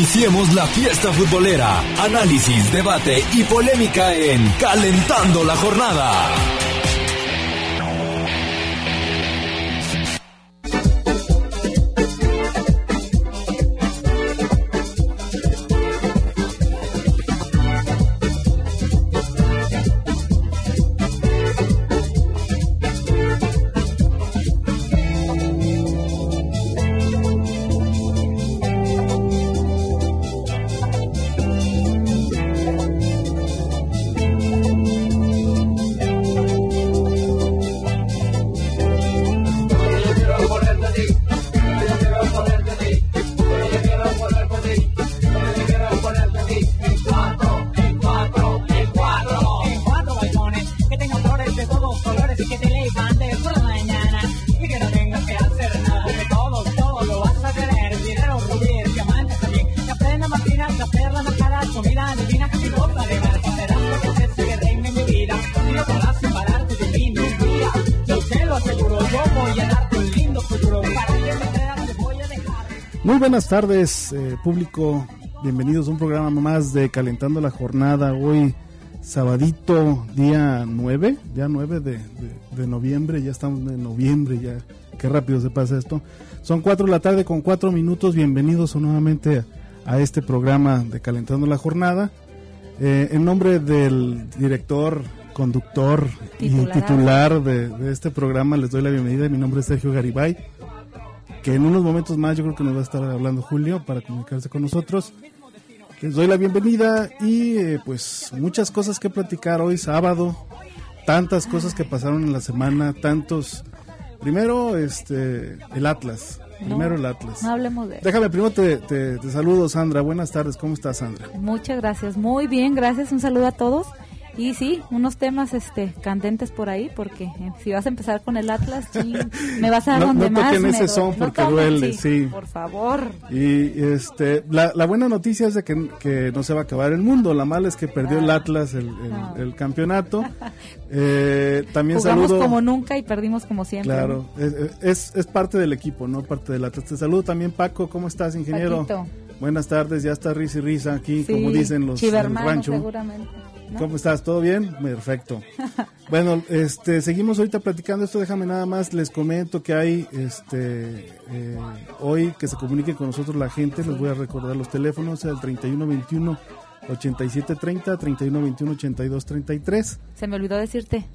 Iniciemos la fiesta futbolera. Análisis, debate y polémica en Calentando la Jornada. Buenas tardes, eh, público. Bienvenidos a un programa más de Calentando la Jornada. Hoy, sabadito, día 9, ya 9 de, de, noviembre, ya estamos en noviembre, ya qué rápido se pasa esto. Son 4 de la tarde con 4 minutos. Bienvenidos nuevamente a, este programa de Calentando la Jornada. Eh, en nombre del director, conductor y titular de, de este programa, les doy la bienvenida. Mi nombre es Sergio Garibay que en unos momentos más yo creo que nos va a estar hablando Julio para comunicarse con nosotros. Les doy la bienvenida y eh, pues muchas cosas que platicar hoy sábado, tantas cosas que pasaron en la semana, tantos... Primero, este, el Atlas. Primero el Atlas. No hablemos de Déjame, primero te, te, te saludo, Sandra. Buenas tardes, ¿cómo estás, Sandra? Muchas gracias, muy bien, gracias. Un saludo a todos. Y sí, unos temas este candentes por ahí, porque eh, si vas a empezar con el Atlas, me vas a dar donde no más. ese son porque duele, sí, Por favor. Y este, la, la, buena noticia es de que, que, no se va a acabar el mundo, la mala es que perdió el ah. Atlas el, el, campeonato. eh, también Jugamos saludo. como nunca y perdimos como siempre. Claro, es, es, parte del equipo, no parte del Atlas. Te saludo también, Paco, ¿cómo estás, ingeniero? Buenas tardes, ya está risa y risa aquí, como dicen los rancho. seguramente. ¿Cómo estás? ¿Todo bien? Perfecto. bueno, este, seguimos ahorita platicando esto. Déjame nada más, les comento que hay, este, eh, hoy que se comunique con nosotros la gente. Les voy a recordar los teléfonos, el 3121 8730, 3121 8233. Se me olvidó decirte.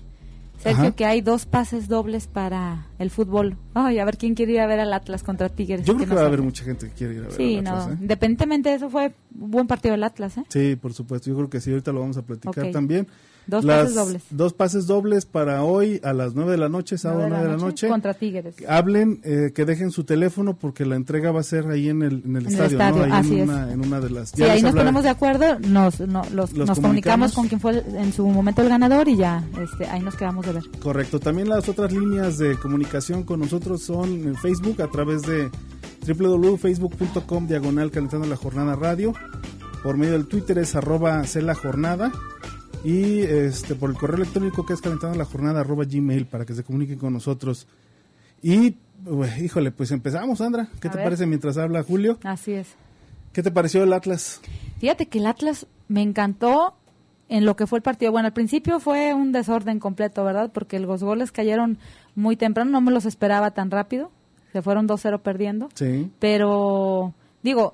Sergio, que hay dos pases dobles para el fútbol. Ay, a ver quién quiere ir a ver al Atlas contra Tigres. Yo creo que, va a haber mucha gente que quiere ir a ver sí, al Atlas. no. ¿eh? Independientemente de eso, fue un buen partido del Atlas, ¿eh? Sí, por supuesto. Yo creo que sí, ahorita lo vamos a platicar también. Dos pases dobles. Dos pases dobles para hoy a las 9 de la noche, sábado 9 de la, noche, Contra Tigres. Hablen, eh, que dejen su teléfono porque la entrega va a ser ahí en el, en el estadio, ¿no? Ahí en, una, en, una, de las... Sí, ahí nos ponemos de acuerdo, nos, nos comunicamos. con quien fue en su momento el ganador y ya este, ahí nos quedamos de ver. Correcto. También las otras líneas de comunicación con nosotros son en Facebook a través de www.facebook.com diagonal calentando la jornada radio. Por medio del Twitter es arroba la jornada y este por el correo electrónico que es calentando la jornada arroba gmail para que se comuniquen con nosotros. Y, híjole, pues empezamos, Sandra. ¿Qué te parece mientras habla Julio? Así es. ¿Qué te pareció el Atlas? Fíjate que el Atlas me encantó en lo que fue el partido. Bueno, al principio fue un desorden completo, ¿verdad? Porque los goles cayeron muy temprano, no me los esperaba tan rápido. Se fueron 2-0 perdiendo. Sí. Pero, digo,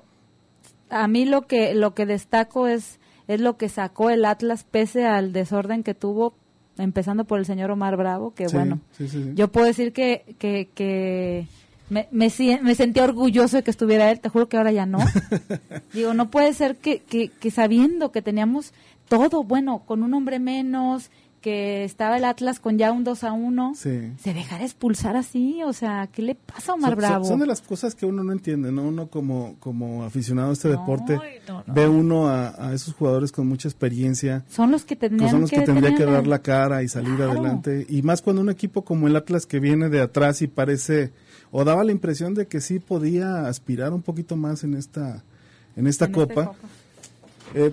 a mí lo que, lo que destaco es es lo que sacó el Atlas pese al desorden que tuvo, empezando por el señor Omar Bravo, que bueno, yo puedo decir que, que, que me, me, me, sentí orgulloso de que estuviera él, te juro que ahora ya no. Digo, no puede ser que, que, que sabiendo que teníamos todo, bueno, con un hombre menos, que estaba el Atlas con ya un 2 a 1, se dejara expulsar así, o sea, ¿qué le pasa a Omar Bravo? Son, de las cosas que uno no entiende, ¿no? Uno como, como aficionado a este deporte ve uno a, esos jugadores con mucha experiencia. Son los que tendrían son los que, tendría que dar la cara y salir adelante. Y más cuando un equipo como el Atlas que viene de atrás y parece, o daba la impresión de que sí podía aspirar un poquito más en esta, en esta copa. Eh,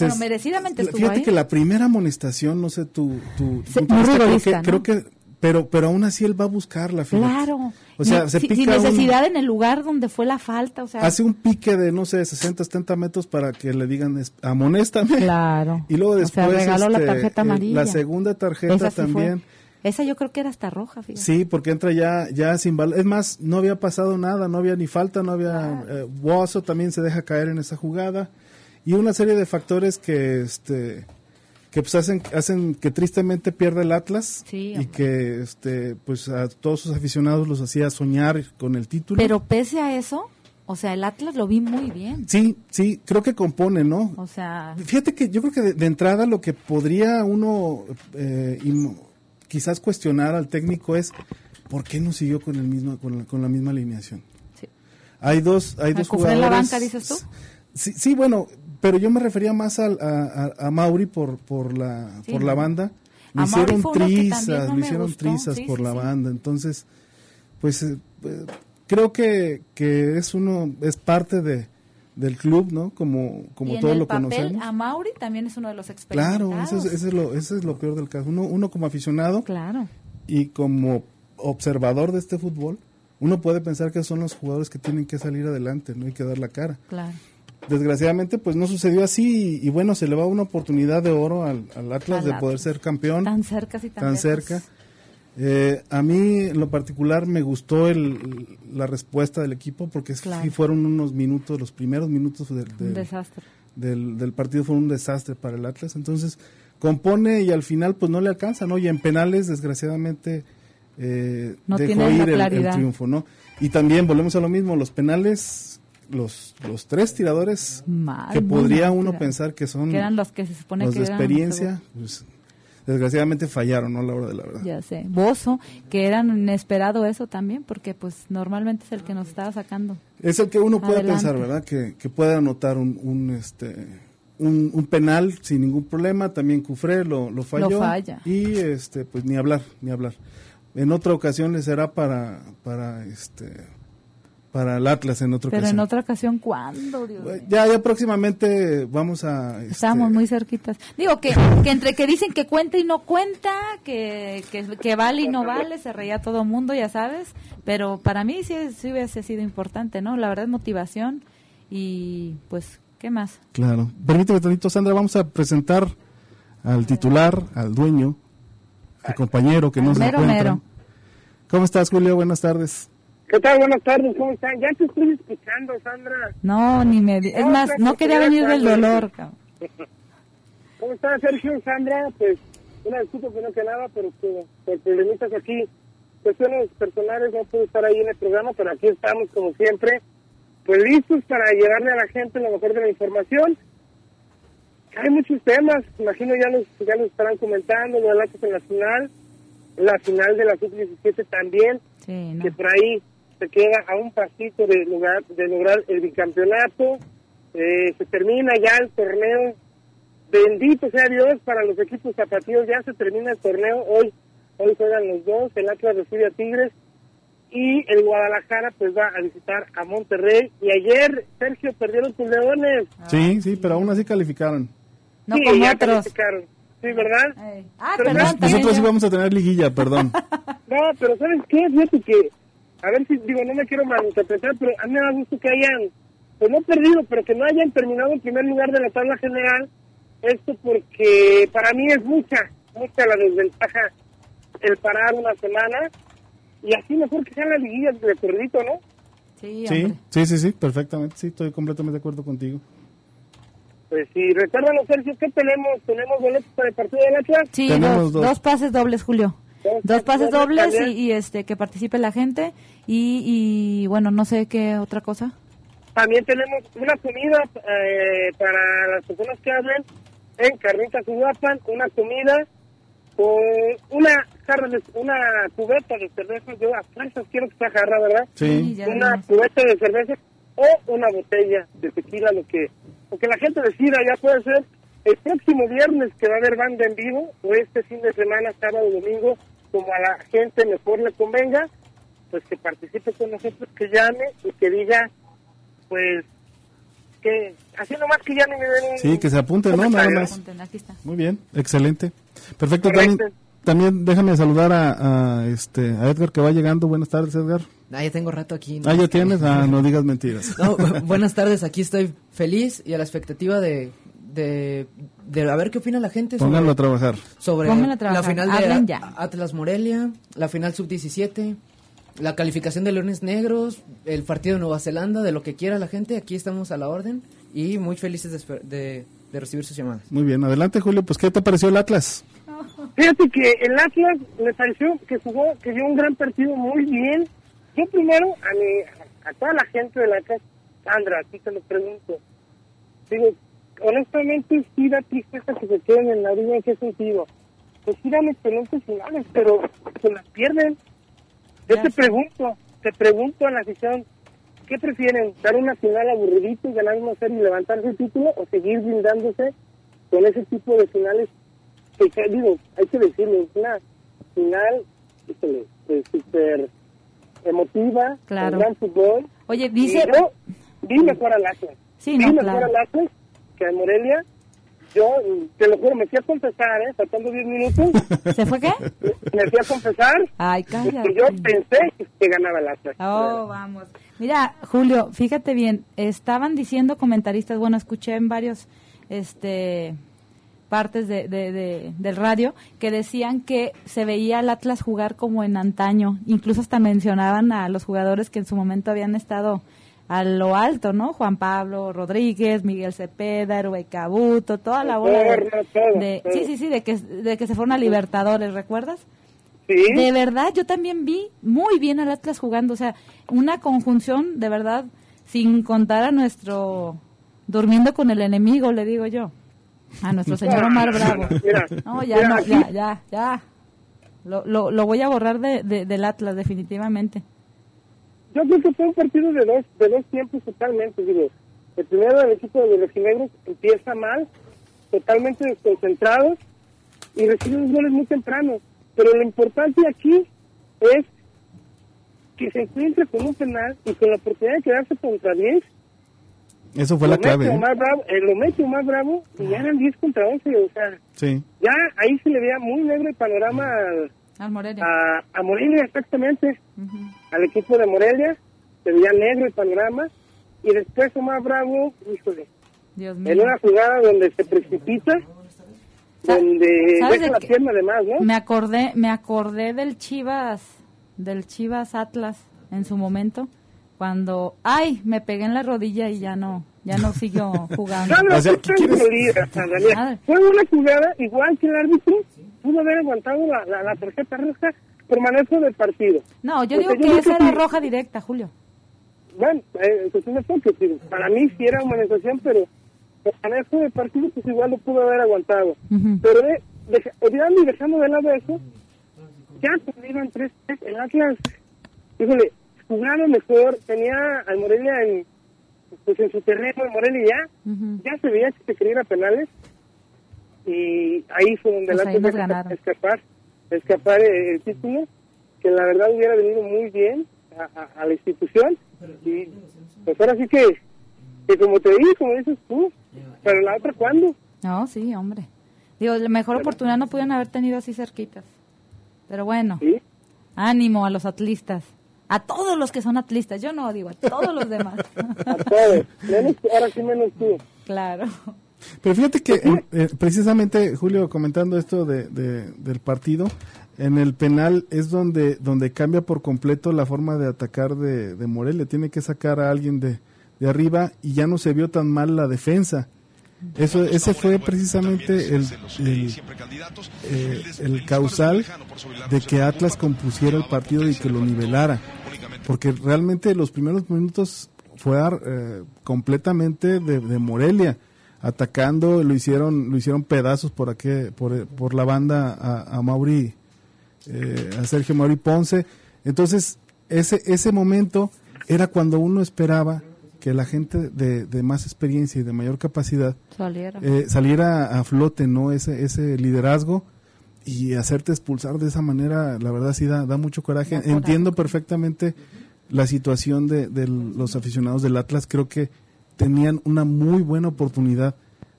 bueno, merecidamente estuvo Fíjate que la primera amonestación, no sé, tu... tu, creo, que, creo que pero, pero aún así él va a buscarla. Claro. O sea, se pica sin necesidad en el lugar donde fue la falta. O sea, hace un pique de, no sé, 60, 70 metros para que le digan, amonéstame. Claro. Y luego después. regaló la este, tarjeta amarilla. La segunda tarjeta también. Esa yo creo que era hasta roja, fíjate. Sí, porque entra ya, ya sin bal Es más, no había pasado nada, no había ni falta, no había. Eh, también se deja caer en esa jugada. Y una serie de factores que, este que pues hacen hacen que tristemente pierda el Atlas y que este pues a todos sus aficionados los hacía soñar con el título. Pero pese a eso, o sea, el Atlas lo vi muy bien. Sí, sí, creo que compone, ¿no? O sea, fíjate que yo creo que de, entrada lo que podría uno eh, quizás cuestionar al técnico es por qué no siguió con el mismo con la, misma alineación. Sí. Hay dos hay dos jugadores. en la banca dices tú? Sí, sí, bueno, pero yo me refería más a, a, Mauri por, por, la, por la banda. Me hicieron trizas, me hicieron trizas por la banda. Entonces, pues eh, creo que, que es uno, es parte de, del club, ¿no? Como, como todo lo conocemos. A Mauri también es uno de los experimentados. Claro, eso es, lo, eso es lo peor del caso. Uno, uno como aficionado claro. y como observador de este fútbol, uno puede pensar que son los jugadores que tienen que salir adelante, no hay que dar la cara. Claro desgraciadamente pues no sucedió así y, bueno se le va una oportunidad de oro al, Atlas de poder ser campeón. Tan cerca sí tan, cerca. Eh, a mí en lo particular me gustó el, la respuesta del equipo porque sí fueron unos minutos los primeros minutos del, del, partido fueron un desastre para el Atlas. Entonces compone y al final pues no le alcanza no y en penales desgraciadamente eh, dejó ir el, el triunfo no y también volvemos a lo mismo los penales los, los tres tiradores que podría uno pensar que son los que se supone de experiencia, pues, desgraciadamente fallaron, ¿no? A la hora de la verdad. Ya sé. Bozo, que era inesperado eso también, porque pues normalmente es el que nos estaba sacando. Es el que uno puede pensar, ¿verdad? Que, que puede anotar un, un este un, penal sin ningún problema, también Cufré lo, lo falló. Lo falla. Y este, pues ni hablar, ni hablar. En otra ocasión le será para, para este para el Atlas en otra ocasión. Pero en otra ocasión, ¿cuándo? ya, ya próximamente vamos a... Este, Estamos muy cerquitas. Digo que, que entre que dicen que cuenta y no cuenta, que, que, vale y no vale, se reía todo el mundo, ya sabes. Pero para mí sí, sí hubiese sido importante, ¿no? La verdad motivación y pues, ¿qué más? Claro. Permíteme tantito, Sandra, vamos a presentar al titular, al dueño, al compañero que nos encuentra. ¿Cómo estás, Julio? Buenas tardes. ¿Qué tal? Buenas tardes, ¿cómo están? Ya te estoy escuchando, Sandra. No, ni me... Es más, no quería venir del dolor, ¿Cómo estás, Sergio, Sandra? Pues, una disculpa no que nada, pero que, por problemitas aquí, cuestiones personales, no puedo estar ahí en el programa, pero aquí estamos, como siempre, pues listos para llevarle a la gente lo mejor de la información. Hay muchos temas, imagino ya los, ya los estarán comentando, lo en la final, la final de la sub-17 también, que por ahí se queda a un pasito de lograr, de lograr el bicampeonato. Eh, se termina ya el torneo. Bendito sea Dios para los equipos zapatillos. Ya se termina el torneo. Hoy hoy juegan los dos. El Atlas recibe a Tigres. Y el Guadalajara pues va a visitar a Monterrey. Y ayer, Sergio, perdieron tus leones. sí, sí, pero aún así calificaron. No como otros. Sí, ¿verdad? Ah, pero nosotros sí vamos a tener liguilla, perdón. no, pero ¿sabes qué? Fíjate que a ver si digo, no me quiero malinterpretar, pero a mí me da gusto que hayan, pues no perdido, pero que no hayan terminado en primer lugar de la tabla general. Esto porque para mí es mucha, mucha la desventaja el parar una semana y así mejor que sean las liguillas de perrito, ¿no? Sí, sí, sí, sí, perfectamente, sí, estoy completamente de acuerdo contigo. Pues sí, recuérdanos, Sergio, ¿qué tenemos? ¿Tenemos boletos para el partido de Atlas? Sí, dos, dos pases dobles, Julio dos pases dobles y, este que participe la gente. Y, bueno no sé qué otra cosa. También tenemos una comida eh, para las personas que hablen en Carnitas Uruapan una comida con una jarra de, una cubeta de cerveza. Yo a fuerzas quiero que sea jarra verdad sí, una cubeta de cerveza o una botella de tequila lo que lo que la gente decida. Ya puede ser el próximo viernes que va a haber banda en vivo o este fin de semana sábado domingo como a la gente mejor le convenga, pues que participe con nosotros, que llame y que diga, pues, que así nomás que llame y me den Sí, que se apunte, ¿no? Nada más. Muy bien, excelente. Perfecto, también déjame saludar a, este a Edgar que va llegando. Buenas tardes, Edgar. Ah, ya tengo rato aquí. Ah, ya tienes. Ah, no digas mentiras. buenas tardes, aquí estoy feliz y a la expectativa de, de, a ver qué opina la gente. Pónganlo a trabajar. Sobre la final de Atlas Morelia, la final sub-17, la calificación de Leones Negros, el partido de Nueva Zelanda, de lo que quiera la gente. Aquí estamos a la orden y muy felices de, de recibir sus llamadas. Muy bien, adelante Julio, pues ¿qué te pareció el Atlas? Fíjate que el Atlas me pareció que jugó, que dio un gran partido muy bien. Yo primero, a, mi, a toda la gente del Atlas, Sandra, aquí te lo pregunto. Digo, honestamente sí da tristeza que se queden en la orilla, ¿en qué sentido? Pues sí dan excelentes finales, pero se las pierden. Yo te pregunto, te pregunto a la afición, ¿qué prefieren? ¿Dar una final aburridito y ganar una serie y levantarse el título o seguir brindándose con ese tipo de finales que, digo, hay que decirlo, es una final pues, súper emotiva, claro. gran fútbol. Oye, dice... yo vi mejor al Atlas. Sí, vi mejor al Atlas que a Morelia. Yo, te lo juro, me fui a confesar, ¿eh? Faltando 10 minutos. ¿Se fue qué? Me fui a confesar. Ay, cállate. Yo pensé que ganaba el Atlas. Oh, vamos. Mira, Julio, fíjate bien, estaban diciendo comentaristas, bueno, escuché en varios, este partes de, del radio que decían que se veía al Atlas jugar como en antaño. Incluso hasta mencionaban a los jugadores que en su momento habían estado a lo alto, ¿no? Juan Pablo Rodríguez, Miguel Cepeda, Rubén Cabuto, toda la bola de, sí, sí, sí, de que de que se fueron a Libertadores, ¿recuerdas? Sí. De verdad, yo también vi muy bien al Atlas jugando, o sea, una conjunción de verdad sin contar a nuestro durmiendo con el enemigo, le digo yo. A nuestro señor Omar Bravo. no, ya, no, ya, ya, ya. Lo, lo, lo, voy a borrar de, del Atlas, definitivamente. Yo creo que fue un partido de dos, de dos tiempos totalmente. Digo, el primero, el equipo de los rojinegros empieza mal, totalmente desconcentrados y recibe los goles muy temprano. Pero lo importante aquí es que se encuentre con un penal y con la oportunidad de quedarse contra 10 eso fue la clave. ¿eh? Más bravo, eh, lo mete más bravo y ya eran 10 contra 11. O sea, sí. ya ahí se le veía muy negro el panorama al, Morelia. A, Morelia, exactamente. Al equipo de Morelia se veía negro el panorama. Y después Omar Bravo, híjole, Dios en una jugada donde se precipita, donde deja la pierna además, ¿no? Me acordé, me acordé del Chivas, del Chivas Atlas en su momento cuando, ay, me pegué en la rodilla y ya no, ya no siguió jugando. No, Fue una jugada igual que el árbitro pudo haber aguantado la, la, tarjeta roja por manejo del partido. No, yo digo que esa era roja directa, Julio. Bueno, eh, cuestión porque para mí sí era humanitación, pero por manejo del partido pues igual lo pudo haber aguantado. Pero de, olvidando y dejando de lado eso, ya iban tres, el Atlas, híjole, jugaron mejor, tenía al Morelia en, pues en su terreno, el Morelia ya, ya se veía que se quería ir a penales y ahí fue donde pues la escapar, escapar el, título, que la verdad hubiera venido muy bien a, la institución y pues ahora sí que, que como te dije, como dices tú, pero la otra cuándo? No, sí, hombre. Digo, la mejor oportunidad no pudieron haber tenido así cerquitas. Pero bueno, ánimo a los atlistas. A todos los que son atlistas, yo no digo, a todos los demás. a todos, ahora sí menos tú. Claro. Pero fíjate que eh, eh, precisamente, Julio, comentando esto de, del partido, en el penal es donde, donde cambia por completo la forma de atacar de, de Morelia. Tiene que sacar a alguien de, de arriba y ya no se vio tan mal la defensa. Eso, ese fue precisamente el, eh, el, causal de que Atlas compusiera el partido y que lo nivelara. Porque realmente los primeros minutos fue eh, completamente de, Morelia atacando lo hicieron lo hicieron pedazos por aquí por, por la banda a, a Mauri eh, a Sergio Mauri Ponce entonces ese ese momento era cuando uno esperaba que la gente de, de más experiencia y de mayor capacidad saliera, eh, saliera a flote, ¿no? Ese, ese liderazgo y hacerte expulsar de esa manera, la verdad sí da, da mucho coraje. Entiendo perfectamente la situación de, de, los aficionados del Atlas. Creo que tenían una muy buena oportunidad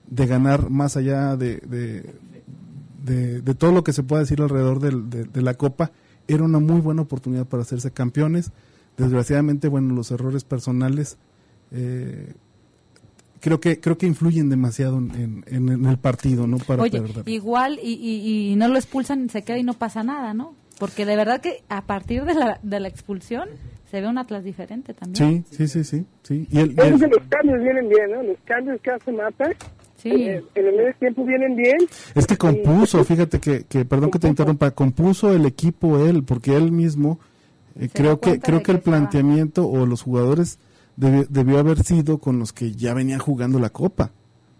de ganar más allá de, de, todo lo que se pueda decir alrededor de, la Copa, era una muy buena oportunidad para hacerse campeones. Desgraciadamente, bueno, los errores personales eh, creo que creo que influyen demasiado en, el partido, ¿no? Para Oye, igual y, y, no lo expulsan, se queda y no pasa nada, ¿no? Porque de verdad que a partir de la, de la expulsión se ve un Atlas diferente también. Sí, sí, sí, sí. Y el, los cambios vienen bien, ¿no? Los cambios que hace Mata Sí. Eh, en el medio tiempo vienen bien. Es que compuso, fíjate que, que perdón que te interrumpa, compuso el equipo él, porque él mismo, eh, creo que creo que, el planteamiento o los jugadores debió haber sido con los que ya venían jugando la Copa.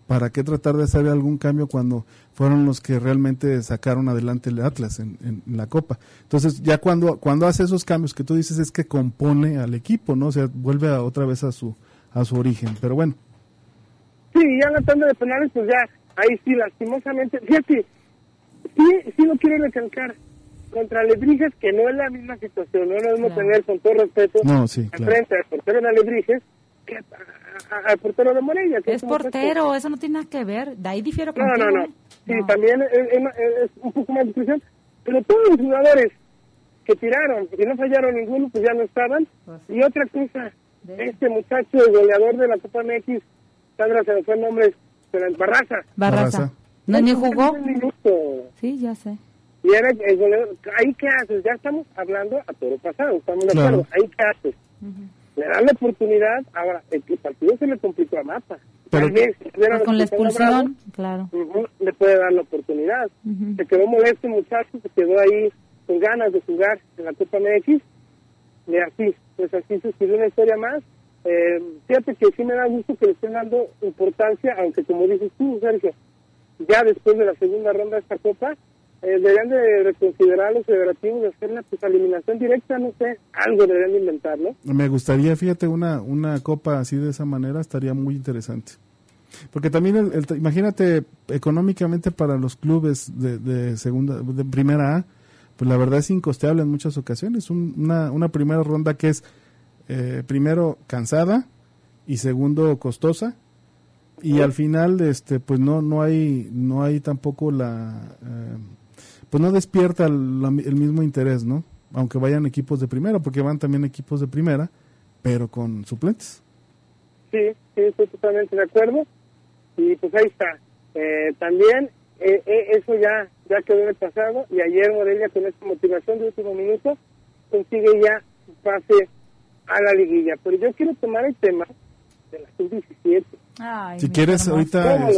¿Para qué tratar de hacer algún cambio cuando fueron los que realmente sacaron adelante el Atlas en, en, la Copa? Entonces, ya cuando, cuando hace esos cambios que tú dices es que compone al equipo, ¿no? O sea, vuelve a, otra vez a su, a su origen. Pero bueno. Sí, ya en la tanda de penales, pues ya, ahí sí, lastimosamente. Fíjate, sí, sí lo quiero recalcar. Contra Alebrijes, que no es la misma situación, no lo debemos tener con todo respeto no, sí, frente al portero de Alebrijes que al portero de Morelia. es, portero, eso no tiene nada que ver. De ahí difiero No, no, no. Sí, también es, un poco más discusión. Pero todos los jugadores que tiraron y no fallaron ninguno, pues ya no estaban. Pues y otra cosa, este muchacho, el goleador de la Copa MX, Sandra, se me fue el nombre, Barraza. Barraza. ¿No ni jugó? Sí, ya sé. Y era el goleador. ¿Ahí qué haces? Ya estamos hablando a todo pasado, estamos de acuerdo. ¿Ahí qué haces? Le dan la oportunidad, ahora el, partido se le complicó a Mapa. Pero, con la expulsión, claro. le puede dar la oportunidad. Se quedó molesto el muchacho, se quedó ahí con ganas de jugar en la Copa MX. Y así, pues así se escribió una historia más. Eh, fíjate que sí me da gusto que le estén dando importancia, aunque como dices tú, Sergio, ya después de la segunda ronda de esta Copa, eh, deberían de reconsiderar los federativos de hacer la pues, eliminación directa, no sé, algo deberían de inventar, ¿no? Me gustaría, fíjate, una, una copa así de esa manera estaría muy interesante. Porque también, el, imagínate, económicamente para los clubes de, de, segunda, de primera A, pues la verdad es incosteable en muchas ocasiones. una, una primera ronda que es, eh, primero, cansada y segundo, costosa. Y al final, este, pues no, no hay, no hay tampoco la, eh, pues no despierta el, mismo interés, ¿no? Aunque vayan equipos de primera, porque van también equipos de primera, pero con suplentes. Sí, sí, estoy totalmente de acuerdo. Y pues ahí está. Eh, también eh, eh, eso ya ya quedó en el pasado y ayer Morelia con esta motivación de último minuto consigue ya pase a la liguilla. Pero yo quiero tomar el tema de la sub-17. Si quieres, ahorita...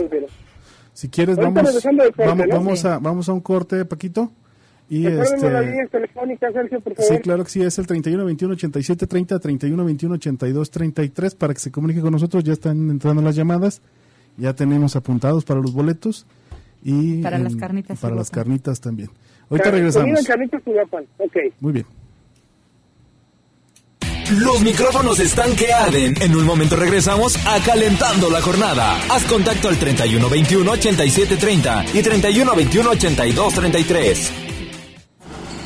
Si quieres, vamos, vamos, vamos, a, vamos a un corte, Paquito. Y este, la línea telefónica, Sergio, por favor. Sí, claro que sí, es el 31 21 87 30, 31 21 82 33 para que se comunique con nosotros. Ya están entrando las llamadas, ya tenemos apuntados para los boletos y para las carnitas. Para las carnitas también. Ahorita regresamos. Carnitas okay. Muy bien. Los micrófonos están que arden. En un momento regresamos a Calentando la Jornada. Haz contacto al 3121 8730 y 3121 8233.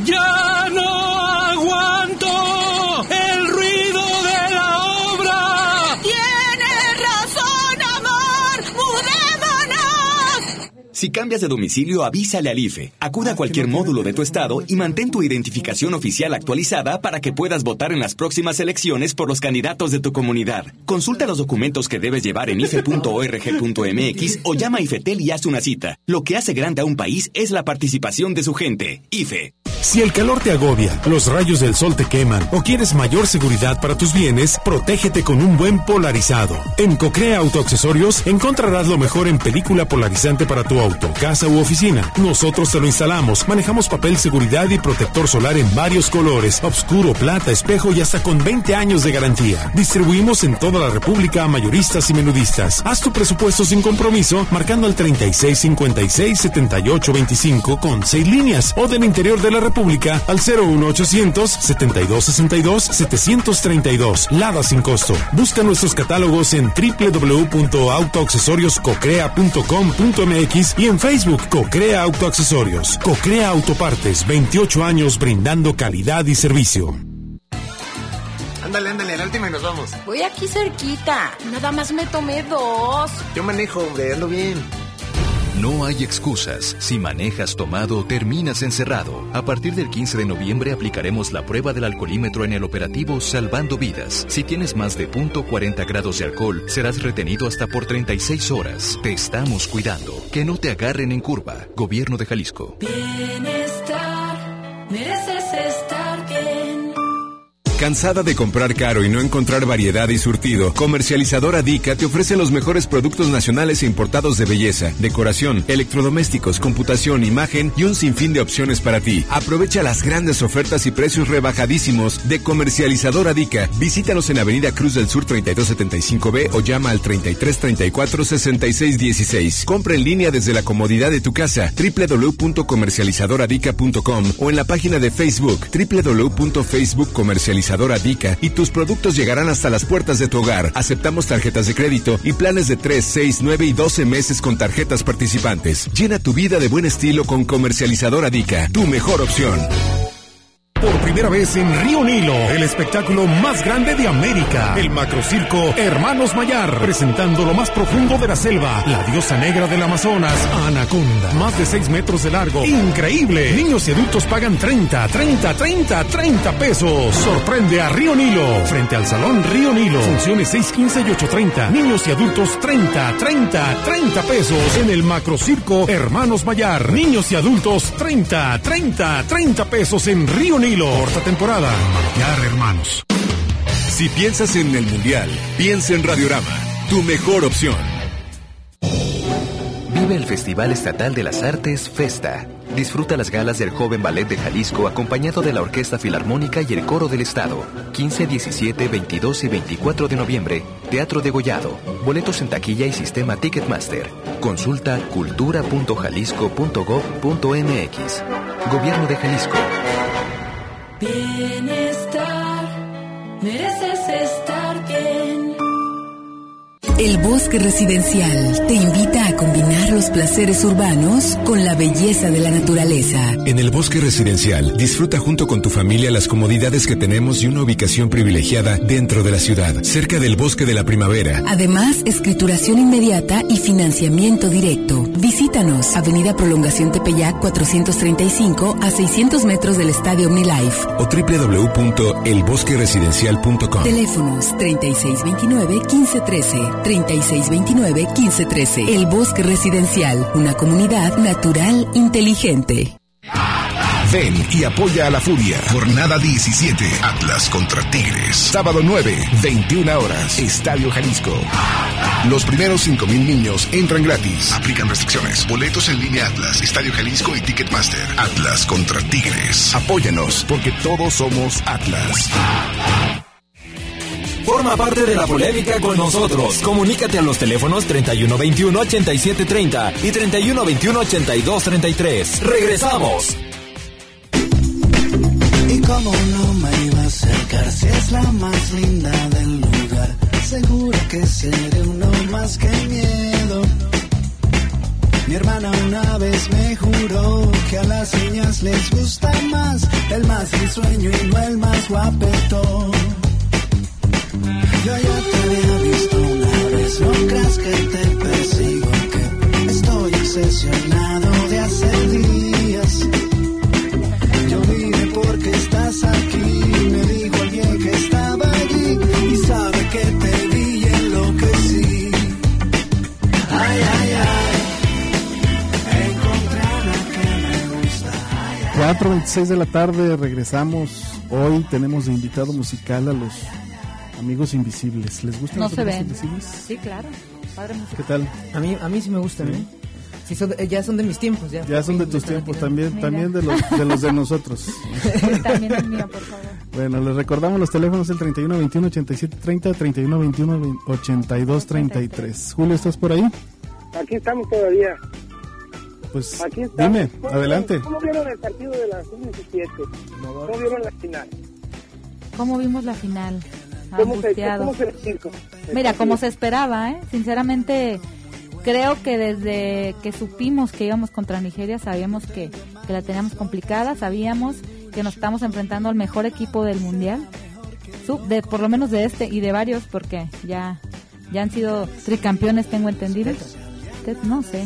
¡Ya no aguanto! Si cambias de domicilio, avísale al IFE. Acuda a cualquier módulo de tu estado y mantén tu identificación oficial actualizada para que puedas votar en las próximas elecciones por los candidatos de tu comunidad. Consulta los documentos que debes llevar en ife.org.mx o llama a IFETEL y haz una cita. Lo que hace grande a un país es la participación de su gente. IFE. Si el calor te agobia, los rayos del sol te queman o quieres mayor seguridad para tus bienes, protégete con un buen polarizado. En Cocrea Autoaccesorios encontrarás lo mejor en película polarizante para tu auto, casa u oficina. Nosotros te lo instalamos. Manejamos papel seguridad y protector solar en varios colores, oscuro, plata, espejo y hasta con 20 años de garantía. Distribuimos en toda la República a mayoristas y menudistas. Haz tu presupuesto sin compromiso marcando al 3656 7825 con 6 líneas o del interior de la República al 01800 7262 732. Lada sin costo. Busca nuestros catálogos en www.autoaccesorioscocrea.com.mx y en Facebook Cocrea Autoaccesorios. Cocrea Autopartes, 28 años brindando calidad y servicio. Ándale, ándale, la última y nos vamos. Voy aquí cerquita. Nada más me tomé dos. Yo manejo, hombre, ando bien. No hay excusas. Si manejas tomado, terminas encerrado. A partir del 15 de noviembre aplicaremos la prueba del alcoholímetro en el operativo Salvando Vidas. Si tienes más de punto .40 grados de alcohol, serás retenido hasta por 36 horas. Te estamos cuidando. Que no te agarren en curva. Gobierno de Jalisco. Bienestar. ¿Cansada de comprar caro y no encontrar variedad y surtido? Comercializadora Dica te ofrece los mejores productos nacionales e importados de belleza, decoración, electrodomésticos, computación, imagen y un sinfín de opciones para ti. Aprovecha las grandes ofertas y precios rebajadísimos de Comercializadora Dica. Visítanos en Avenida Cruz del Sur 3275B o llama al 3334 6616. Compra en línea desde la comodidad de tu casa www.comercializadoradica.com o en la página de Facebook www.facebookcomercializadora Dica y tus productos llegarán hasta las puertas de tu hogar. Aceptamos tarjetas de crédito y planes de 3, 6, 9 y 12 meses con tarjetas participantes. Llena tu vida de buen estilo con Comercializadora Dica, tu mejor opción. Por primera vez en Río Nilo, el espectáculo más grande de América, el macrocirco Hermanos Mayar, presentando lo más profundo de la selva, la diosa negra del Amazonas, Anaconda. Más de 6 metros de largo. Increíble. Niños y adultos pagan 30, 30, 30, 30 pesos. Sorprende a Río Nilo, frente al Salón Río Nilo. Funciones 615 y 830. Niños y adultos 30, 30, 30 pesos en el macrocirco Hermanos Mayar. Niños y adultos 30, 30, 30 pesos en Río Nilo. Corta temporada. Hermanos. Si piensas en el Mundial, piensa en Radiorama. Tu mejor opción. Vive el Festival Estatal de las Artes Festa. Disfruta las galas del Joven Ballet de Jalisco acompañado de la Orquesta Filarmónica y el Coro del Estado. 15, 17, 22 y 24 de noviembre. Teatro de Gollado. Boletos en taquilla y sistema Ticketmaster. Consulta cultura.jalisco.gov.mx. Gobierno de Jalisco. Bienestar, mereces estar. El Bosque Residencial te invita a combinar los placeres urbanos con la belleza de la naturaleza. En el Bosque Residencial disfruta junto con tu familia las comodidades que tenemos y una ubicación privilegiada dentro de la ciudad, cerca del Bosque de la Primavera. Además, escrituración inmediata y financiamiento directo. Visítanos, Avenida Prolongación Tepeyac 435 a 600 metros del Estadio OmniLife o www.elbosqueresidencial.com. Teléfonos 3629 1513 3629-1513. El Bosque Residencial, una comunidad natural inteligente. Ven y apoya a la Furia. Jornada 17. Atlas contra Tigres. Sábado 9, 21 horas. Estadio Jalisco. Los primeros 5.000 niños entran gratis. Aplican restricciones. Boletos en línea Atlas, Estadio Jalisco y Ticketmaster. Atlas contra Tigres. Apóyanos porque todos somos Atlas. Forma parte de la polémica con nosotros. Comunícate a los teléfonos 3121-8730 y 3121-8233. ¡Regresamos! Y como no me iba a acercar si es la más linda del lugar, seguro que seré uno más que miedo. Mi hermana una vez me juró que a las niñas les gusta más el más risueño y no el más guapetón. Yo ya te había visto una vez, no creas que te persigo, que estoy obsesionado de hace días. Yo vine porque estás aquí, me dijo alguien que estaba allí y sabe que te vi y enloquecí. Ay, ay, ay, encontré a la que me gusta. 4.26 de la tarde, regresamos. Hoy tenemos de invitado musical a los Amigos Invisibles. ¿Les gustan no los se Amigos ven. Invisibles? Sí, claro. Padre musical. ¿Qué tal? A mí, a mí sí me gustan, ¿eh? Sí, son de- ya son de mis tiempos. Ya, Ya son de tus tiempos, también, Mira. también de los de, los de nosotros. También el mío, por favor. Bueno, les recordamos los teléfonos el 31 21 87 30, 31 21 82 33. Julio, ¿estás por ahí? Aquí estamos todavía. Pues Aquí estamos. dime, ¿Cómo adelante. ¿Cómo vieron el partido de la sub-17? ¿Cómo vieron la final? ¿Cómo vimos la final? ¿Cómo se, cómo se les hizo? Mira, como se esperaba, ¿eh? Sinceramente, creo que desde que supimos que íbamos contra Nigeria, sabíamos que, que la teníamos complicada, sabíamos que nos estamos enfrentando al mejor equipo del mundial, Sub- de por lo menos de este y de varios, porque ya, ya han sido tricampeones, tengo entendido. no sé.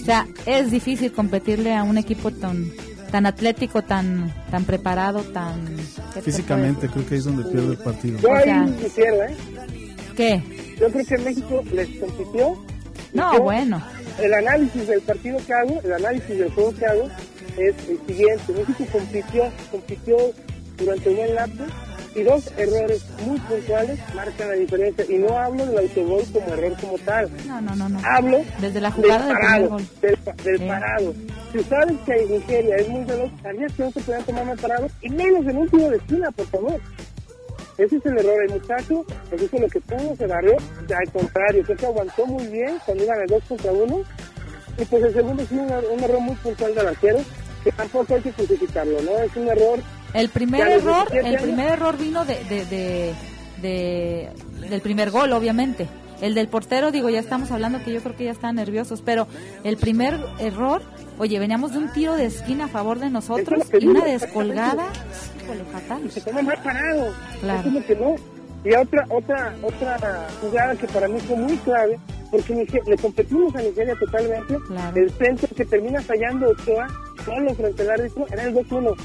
o sea, es difícil competirle a un equipo tan tan atlético, tan tan preparado, tan físicamente creo que ahí es donde pierde el partido. Yo ahí ¿eh? ¿Qué? Yo creo que México les compitió. No, bueno. El análisis del partido que hago, el análisis del juego que hago es el siguiente. México compitió, compitió durante un buen lapso y dos errores muy puntuales marcan la diferencia. Y no hablo del autogol como error como tal. No, no, no. no. Hablo Desde la jugada del parado. Del, parado. Si sabes que Nigeria es muy veloz, sabías que no se podían tomar más parado y menos en último de esquina, por favor. Ese es el error del muchacho, eso es lo que pudo, se barrió, al contrario, creo que aguantó muy bien cuando iban de dos contra uno, y pues el segundo es un, un error muy puntual del arquero, que tampoco hay que justificarlo, ¿no? Es un error el primer error, el primer error vino de, de, de, del primer gol, obviamente. El del portero, digo, ya estamos hablando que yo creo que ya están nerviosos, pero el primer error, oye, veníamos de un tiro de esquina a favor de nosotros y una descolgada, híjole, fatal. Se toma más parado. Claro. que no. Y otra, otra, otra jugada que para mí fue muy clave, porque le competimos a Nigeria totalmente. El centro que termina fallando Ochoa, solo frente al árbitro, era el 2-1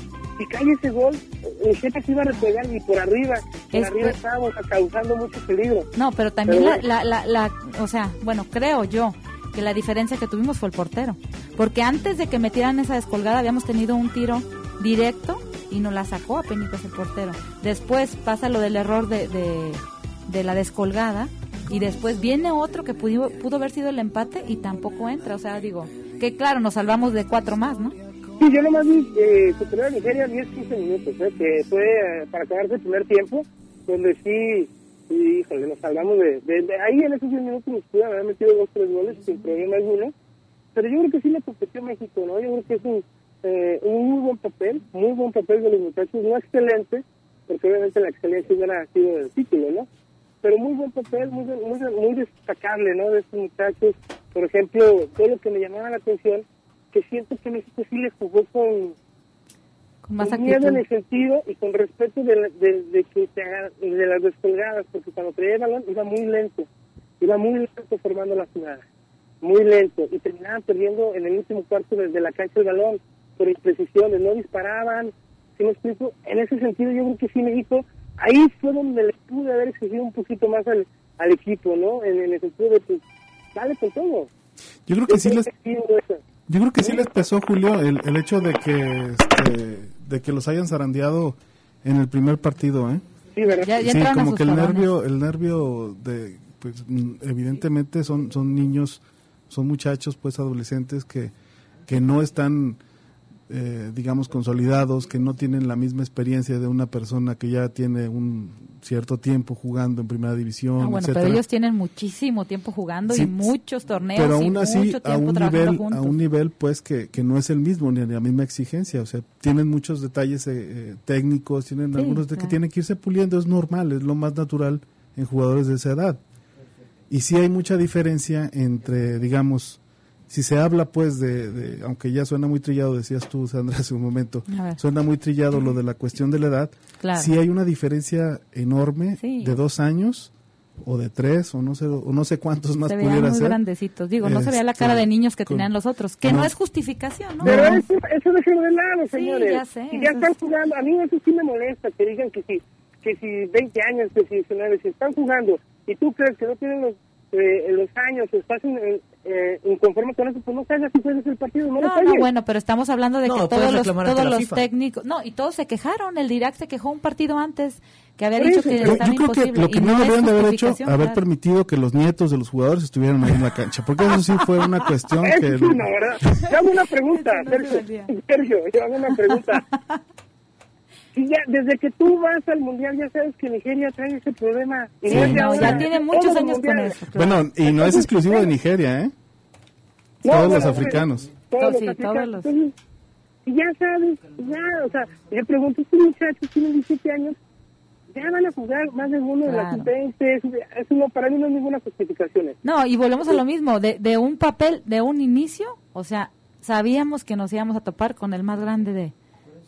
si cae ese gol, el jefe se iba a replegar y por arriba, por arriba estábamos causando mucho peligro. No, pero también la, la, la, o sea, bueno, creo yo que la diferencia que tuvimos fue el portero. Porque antes de que metieran esa descolgada habíamos tenido un tiro directo y no la sacó a Penitas el portero. Después pasa lo del error de, de, de la descolgada y después viene otro que pudo, pudo haber sido el empate y tampoco entra. O sea, digo, que claro, nos salvamos de cuatro más, ¿no? Sí, yo nomás vi eh, a Nigeria 10-15 minutos, eh, que fue eh, para acabarse el primer tiempo, donde sí, híjole, nos salvamos de, ahí en esos 10 minutos nos pudieron haber metido dos tres goles sin problema alguno, pero yo creo que sí le competió México, ¿no? Yo creo que es un, eh, un muy buen papel, muy buen papel de los muchachos, no excelente, porque obviamente la excelencia hubiera sido el título, ¿no? Pero muy buen papel, muy, muy, muy destacable, ¿no? De estos muchachos, por ejemplo, todo lo que me llamaba la atención que siento que México sí le jugó con, con más miedo en el sentido y con respeto de, de, de que de las descolgadas, porque cuando traía el balón iba muy lento, iba muy lento formando la jugada, muy lento, y terminaban perdiendo en el último cuarto desde la cancha el balón por imprecisiones, no disparaban, ¿sí me explico? En ese sentido yo creo que sí México, ahí fue donde le pude haber exigido un poquito más al, al equipo, ¿no? En, el sentido de que sale con todo. Yo creo que sí les... Yo creo que sí les pesó, Julio, el, el hecho de que, este, de que los hayan zarandeado en el primer partido, ¿eh? Sí, ¿verdad? sí, como que el nervio, el nervio de, pues, evidentemente son, son niños, son muchachos, pues, adolescentes que, que no están eh, digamos, consolidados, que no tienen la misma experiencia de una persona que ya tiene un cierto tiempo jugando en primera división. Ah, bueno, pero ellos tienen muchísimo tiempo jugando y muchos torneos. Pero aún y así, mucho a un nivel, a un nivel, pues, que, que no es el mismo ni la misma exigencia. O sea, tienen muchos detalles eh, eh, técnicos, tienen algunos de que tienen que irse puliendo, es normal, es lo más natural en jugadores de esa edad. Y sí hay mucha diferencia entre, digamos, si se habla pues de, aunque ya suena muy trillado, decías tú, Sandra, hace un momento, suena muy trillado lo de la cuestión de la edad, sí hay una diferencia enorme de dos años o de tres o no sé o no sé cuántos más se pudiera muy grandecitos. Digo no se veía la cara de este, niños que tenían los otros que no, es justificación ¿no? pero eso, eso déjenlo de lado señores. sí, ya sé, y ya están jugando. A mí eso sí me molesta que digan que si que si 20 años que si 19 si están jugando y tú crees que no tienen los eh, los años estás eh, inconforme con eso, pues no sabes si puedes el partido. No, no, no, bueno, pero estamos hablando de que todos los, todos los técnicos, no, y todos se quejaron. El Dirac se quejó un partido antes que había dicho que yo, yo creo que lo que no, deberían de haber hecho, haber permitido que los nietos de los jugadores estuvieran ahí en la cancha, porque eso sí fue una cuestión que... Sí, no, ¿verdad? Yo hago una pregunta, Sergio, Sergio, yo hago una pregunta. Y ya, desde que tú vas al mundial ya sabes que Nigeria trae ese problema. Y no, ya tiene muchos años con eso. Bueno, y no es exclusivo de Nigeria, ¿eh? todos los africanos. Todos, sí, todos los... Y ya sabes, ya, o sea, yo pregunto, estos muchachos tienen 17 años, ya van a jugar más de uno de las 20, eso no, para mí no es ninguna justificación. No, y volvemos a lo mismo, de, de un papel, de un inicio, o sea, sabíamos que nos íbamos a topar con el más grande de,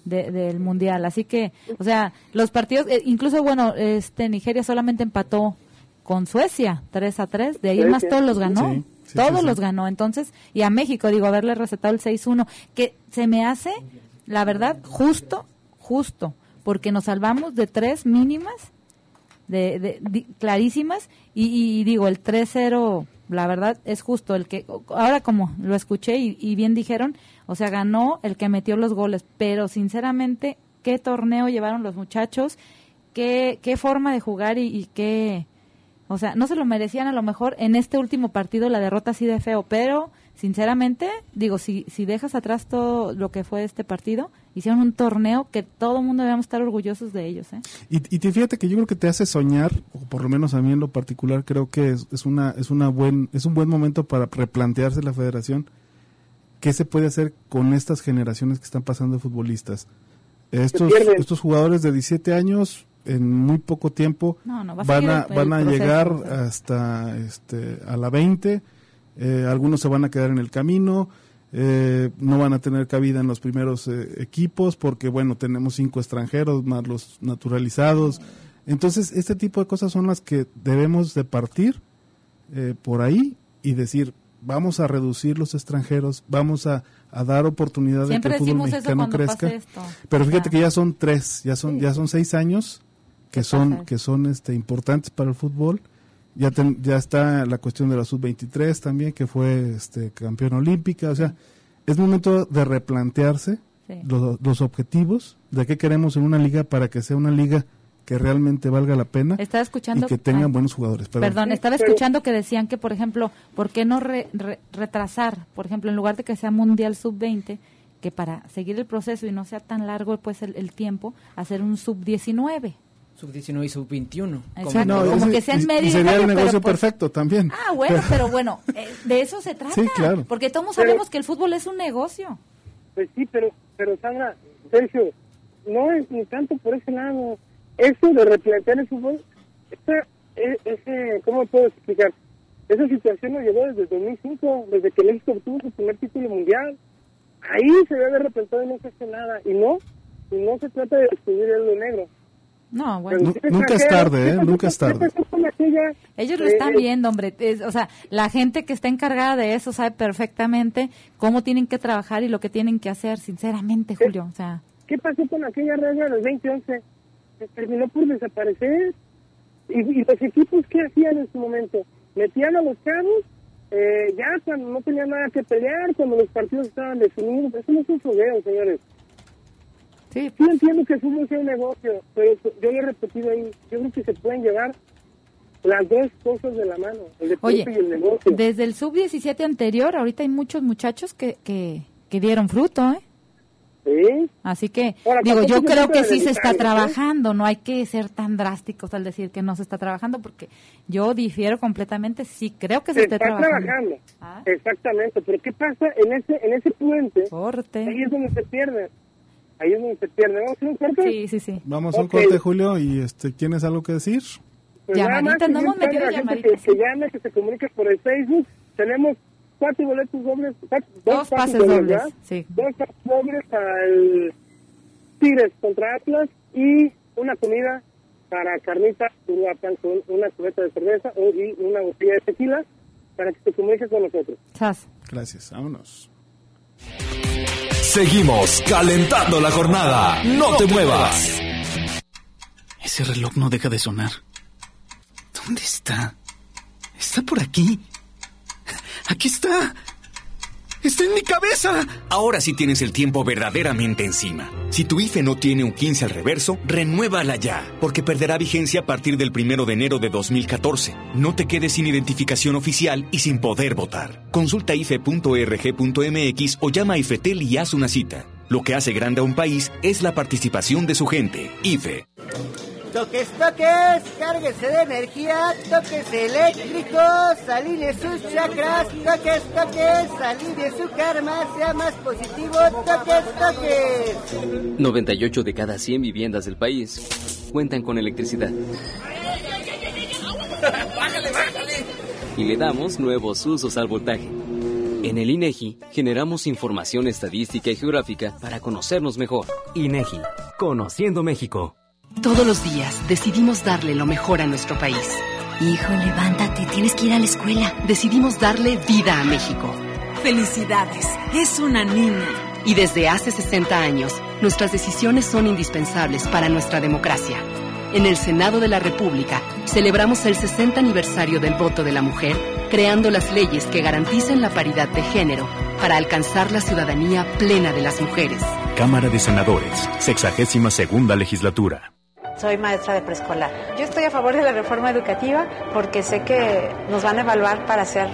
del mundial. Así que, o sea, los partidos, eh, incluso bueno, este Nigeria solamente empató con Suecia, 3 a 3, de ahí más todos los ganó. todos los ganó. Entonces, y a México, digo, haberle recetado el 6-1, que se me hace, la verdad, justo, justo, porque nos salvamos de tres mínimas, de, clarísimas, y, digo, el 3-0, la verdad, es justo el que, ahora como lo escuché y, y bien dijeron, o sea, ganó el que metió los goles, pero sinceramente, qué torneo llevaron los muchachos, qué, qué forma de jugar y, qué... O sea, no se lo merecían a lo mejor en este último partido la derrota así de feo, pero sinceramente, digo, si, si dejas atrás todo lo que fue este partido, hicieron un torneo que todo el mundo debemos estar orgullosos de ellos. ¿eh? Y, y te fíjate que yo creo que te hace soñar, o por lo menos a mí en lo particular, creo que es, es, una, es, una buen, es un buen momento para replantearse la federación qué se puede hacer con estas generaciones que están pasando de futbolistas. Estos, estos jugadores de 17 años en muy poco tiempo van a, van a llegar hasta este, a la 20, eh, algunos se van a quedar en el camino, eh, no van a tener cabida en los primeros eh, equipos porque, bueno, tenemos cinco extranjeros más los naturalizados. Entonces, este tipo de cosas son las que debemos de partir por ahí y decir, vamos a reducir los extranjeros, vamos a, dar oportunidad de que el fútbol mexicano crezca. Pero fíjate que ya son tres, ya son, ya son seis años que son, que son este, importantes para el fútbol. Ya, ya está la cuestión de la sub-23 también, que fue este, campeón olímpica. O sea, es momento de replantearse los, los objetivos de qué queremos en una liga para que sea una liga que realmente valga la pena estaba escuchando, y que tengan buenos jugadores. Perdón. estaba escuchando que decían que, por ejemplo, ¿por qué no retrasar, por ejemplo, en lugar de que sea Mundial Sub-20, que para seguir el proceso y no sea tan largo pues el, tiempo, hacer un Sub-19? Sub-19 y Sub-21. Como, como que sean medio. sería el negocio pues perfecto también. Ah, bueno, pero bueno, eh, de eso se trata. Sí, claro. Porque todos sabemos que el fútbol es un negocio. Pues sí, pero, pero Sandra, Sergio, no es ni tanto por ese lado eso de replantear el fútbol, esa, e, ese, ¿cómo puedo explicar? Esa situación nos llevó desde 2005, desde que México obtuvo su primer título mundial. Ahí se debe replantear y no se hace nada. Y no, y no se trata de descubrir el lo negro. No, bueno. nunca es tarde, ¿eh? Nunca es tarde. Ellos lo están viendo, hombre. o sea, la gente que está encargada de eso sabe perfectamente cómo tienen que trabajar y lo que tienen que hacer, sinceramente, Julio. O sea. ¿Qué pasó con aquella regla del 2011? Terminó por desaparecer. Y, los equipos, ¿qué hacían en su momento? Metían a los cabos, eh, ya cuando no tenían nada que pelear, cuando los partidos estaban definidos. Eso no es un fogueo, señores. Sí. sí entiendo que es un negocio, pero yo lo he repetido ahí. Yo creo que se pueden llevar las dos cosas de la mano, el deporte y el negocio. Desde el sub-17 anterior, ahorita hay muchos muchachos que, que, que dieron fruto, ¿eh? Así que, digo, yo creo que sí se está trabajando, no hay que ser tan drásticos al decir que no se está trabajando, porque yo difiero completamente, sí creo que se, se está, trabajando. Ah. Exactamente, pero ¿qué pasa en ese en ese puente? Ahí es donde se pierde. Ahí es donde se pierde. ¿Vamos a un corte? Sí, sí, sí. Vamos a un corte, Julio, y este, ¿tienes algo que decir? Pues llamaditas, no hemos metido llamaditas. Que, que llame, que se comunique por el Facebook. Tenemos cuatro boletos dobles, dos, pases, dobles, sí. dos pases dobles el Tigres contra Atlas y una comida para Carnita Uruapan con una cubeta de cerveza y una botella de tequila para que se comunique con nosotros. Chas. Gracias, vámonos. Seguimos calentando la jornada. No te muevas. Ese reloj no deja de sonar. ¿Dónde está? ¿Está por aquí? Aquí está. ¡Está en mi cabeza! Ahora sí tienes el tiempo verdaderamente encima. Si tu IFE no tiene un 15 al reverso, renuévala ya, porque perderá vigencia a partir del 1 de enero de 2014. No te quedes sin identificación oficial y sin poder votar. Consulta ife.rg.mx o llama a IFETEL y haz una cita. Lo que hace grande a un país es la participación de su gente. IFE. Toques, toques, cárguese de energía, toques eléctricos, alinee sus chakras, toques, toques, alinee su karma, sea más positivo, toques, toques. 98 de cada 100 viviendas del país cuentan con electricidad. ¡Bájale, bájale! Y le damos nuevos usos al voltaje. En el INEGI generamos información estadística y geográfica para conocernos mejor. INEGI, conociendo México. Todos los días decidimos darle lo mejor a nuestro país. Hijo, levántate, tienes que ir a la escuela. Decidimos darle vida a México. Felicidades, es una niña. Y desde hace 60 años, nuestras decisiones son indispensables para nuestra democracia. En el Senado de la República celebramos el 60 aniversario del voto de la mujer, creando las leyes que garanticen la paridad de género para alcanzar la ciudadanía plena de las mujeres. Cámara de Senadores, 62 segunda legislatura. Soy maestra de preescolar. Yo estoy a favor de la reforma educativa porque sé que nos van a evaluar para ser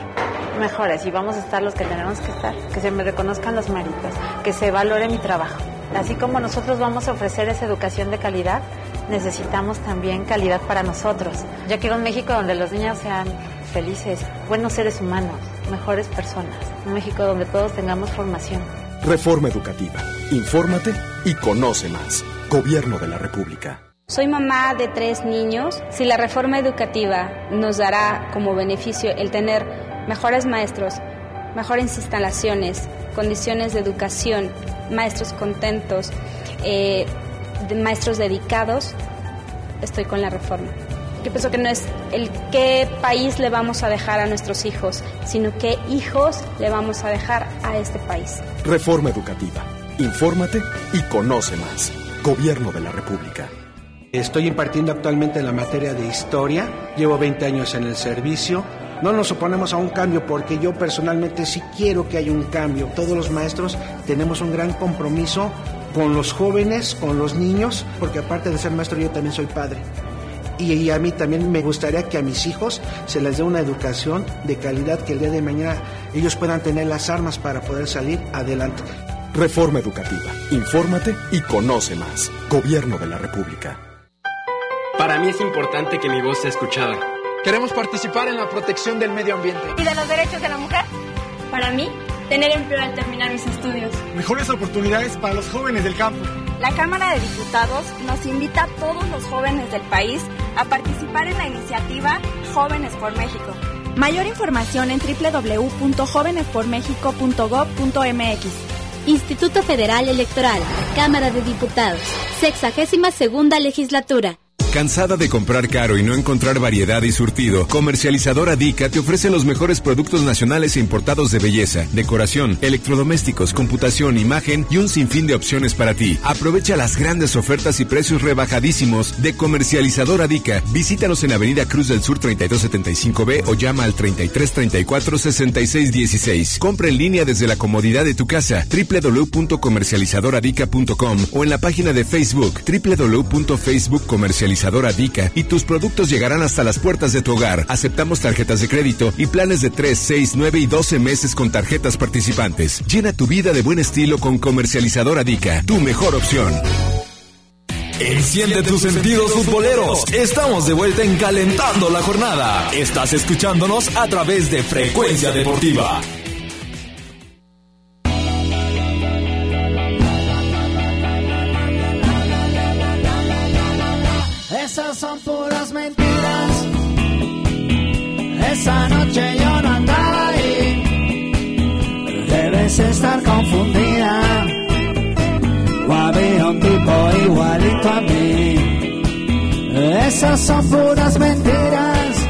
mejores y vamos a estar los que tenemos que estar. Que se me reconozcan los méritos, que se valore mi trabajo. Así como nosotros vamos a ofrecer esa educación de calidad, necesitamos también calidad para nosotros. Yo quiero un México donde los niños sean felices, buenos seres humanos, mejores personas. Un México donde todos tengamos formación. Reforma educativa. Infórmate y conoce más. Gobierno de la República. Soy mamá de tres niños. Si la reforma educativa nos dará como beneficio el tener mejores maestros, mejores instalaciones, condiciones de educación, maestros contentos, eh, maestros dedicados, estoy con la reforma. Yo pienso que no es el qué país le vamos a dejar a nuestros hijos, sino qué hijos le vamos a dejar a este país. Reforma educativa. Infórmate y conoce más. Gobierno de la República. Estoy impartiendo actualmente la materia de historia. Llevo 20 años en el servicio. No nos oponemos a un cambio porque yo personalmente sí quiero que haya un cambio. Todos los maestros tenemos un gran compromiso con los jóvenes, con los niños, porque aparte de ser maestro yo también soy padre. Y, a mí también me gustaría que a mis hijos se les dé una educación de calidad que el día de mañana ellos puedan tener las armas para poder salir adelante. Reforma educativa. Infórmate y conoce más. Gobierno de la República. Para mí es importante que mi voz sea escuchada. Queremos participar en la protección del medio ambiente. ¿Y de los derechos de la mujer? Para mí, tener empleo al terminar mis estudios. Mejores oportunidades para los jóvenes del campo. La Cámara de Diputados nos invita a todos los jóvenes del país a participar en la iniciativa Jóvenes por México. Mayor información en www.jovenespormexico.gov.mx. Instituto Federal Electoral, Cámara de Diputados, sexagésima segunda legislatura. ¿Cansada de comprar caro y no encontrar variedad y surtido? Comercializadora Dica te ofrece los mejores productos nacionales e importados de belleza, decoración, electrodomésticos, computación, imagen y un sinfín de opciones para ti. Aprovecha las grandes ofertas y precios rebajadísimos de Comercializadora Dica. Visítanos en Avenida Cruz del Sur 3275B o llama al 3334 6616. Compra en línea desde la comodidad de tu casa www.comercializadoradica.com o en la página de Facebook www.facebookcomercializadora Dica y tus productos llegarán hasta las puertas de tu hogar. Aceptamos tarjetas de crédito y planes de 3, 6, 9 y 12 meses con tarjetas participantes. Llena tu vida de buen estilo con Comercializadora Dica, tu mejor opción. Enciende tus sentidos futboleros. Estamos de vuelta en Calentando la Jornada. Estás escuchándonos a través de Frecuencia Deportiva Esa noche yo no andaba ahí. Debes estar confundida. O había un tipo igualito a mí. Esas son puras mentiras.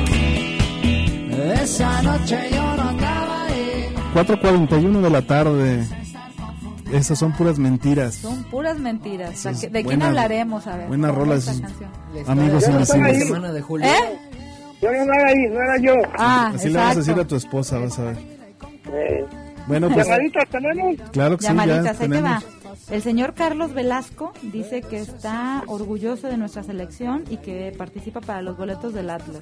Esa noche yo no andaba ahí. 4.41 de la tarde. Esas son puras mentiras. Son puras mentiras. ¿De quién hablaremos? A ver. Buenas rolas, amigos invisibles. semana de julio. ¿Eh? Yo no era ahí, no era yo. Ah, Así le vas a decir a tu esposa, vas a ver. Eh. Bueno, pues. ¿Llamaditas tenemos? Claro que Llamaditas, sí, ya va. El señor Carlos Velasco dice que está orgulloso de nuestra selección y que participa para los boletos del Atlas.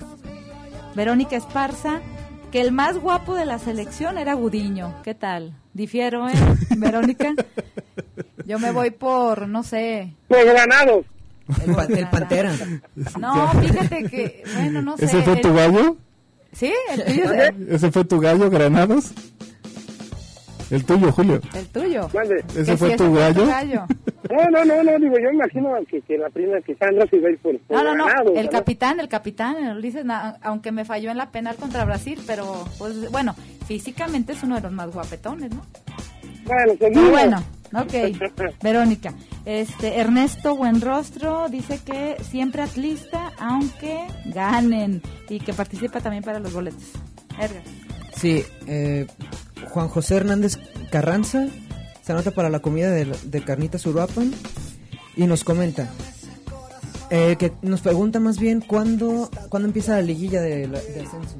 Verónica Esparza que el más guapo de la selección era Gudiño. ¿Qué tal? Difiero, ¿eh, Verónica? Yo me voy por, no sé. Por Granados. El, Pantera. No, fíjate que, bueno, no sé. ¿Ese fue tu gallo? Sí, el tuyo. ¿Ese fue tu gallo, Granados? El tuyo, Julio. El tuyo. ¿Ese fue tu gallo? No, no, no, no, digo, yo imagino que, que la prima que Sandra se va a ir por, No, no, no, el capitán, el capitán, Ulises, aunque me falló en la penal contra Brasil, pero, pues, bueno, físicamente es uno de los más guapetones, ¿no? Bueno, Muy bueno, ok. Verónica, este, Ernesto Buenrostro dice que siempre atlista aunque ganen y que participa también para los boletos. Edgar. Sí, eh, Juan José Hernández Carranza se anota para la comida de, de carnitas Uruapan y nos comenta eh, que nos pregunta más bien cuándo, cuándo empieza la liguilla de, ascenso.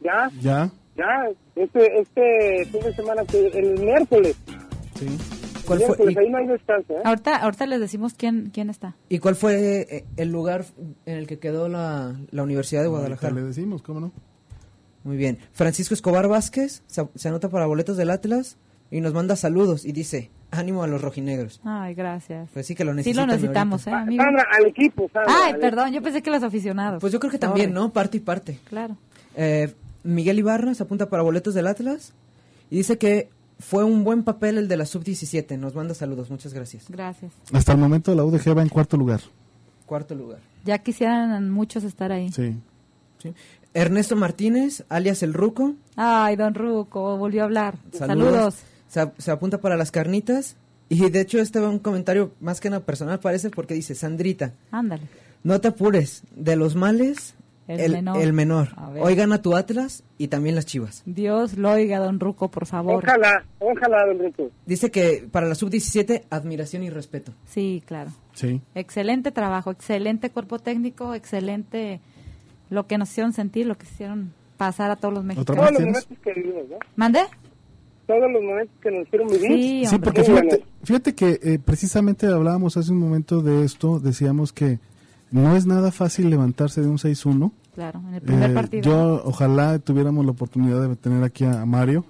Ya. Ya. Ya, este, este fin de semana, el miércoles. Sí. ¿Cuál fue? ahí no hay descanso, ¿eh? Ahorita, ahorita les decimos quién, quién está. ¿Y cuál fue eh, el lugar en el que quedó la, la Universidad de Guadalajara? le decimos, ¿cómo no? Muy bien. Francisco Escobar Vázquez se, anota para boletos del Atlas y nos manda saludos y dice, ánimo a los rojinegros. Ay, gracias. Pues sí que lo necesitamos. Sí lo necesitamos, ¿eh, amigo? al equipo, Ay, perdón, yo pensé que los aficionados. Pues yo creo que también, ¿no? Parte y parte. Claro. Eh, Miguel Ibarra se apunta para boletos del Atlas y dice que fue un buen papel el de la sub-17. Nos manda saludos, muchas gracias. Gracias. Hasta el momento la UDG va en cuarto lugar. Cuarto lugar. Ya quisieran muchos estar ahí. Sí. Ernesto Martínez, alias El Ruco. Ay, don Ruco, volvió a hablar. Saludos. Se, apunta para las carnitas. Y de hecho este va un comentario más que nada personal parece porque dice, Sandrita. Ándale. No te apures, de los males el, menor. El menor. Oigan a tu Atlas y también las chivas. Dios lo oiga, don Ruco, por favor. Ojalá, ojalá, don Ruco. Dice que para la sub-17, admiración y respeto. Sí, claro. Sí. Excelente trabajo, excelente cuerpo técnico, excelente lo que nos hicieron sentir, lo que hicieron pasar a todos los mexicanos. Todos los momentos que vivimos, ¿no? ¿Mande? Todos los momentos que nos hicieron vivir. Sí, porque fíjate, fíjate que eh, precisamente hablábamos hace un momento de esto, decíamos que no es nada fácil levantarse de un 6-1. Claro, en el primer eh, partido. Yo ojalá tuviéramos la oportunidad de tener aquí a, Mario.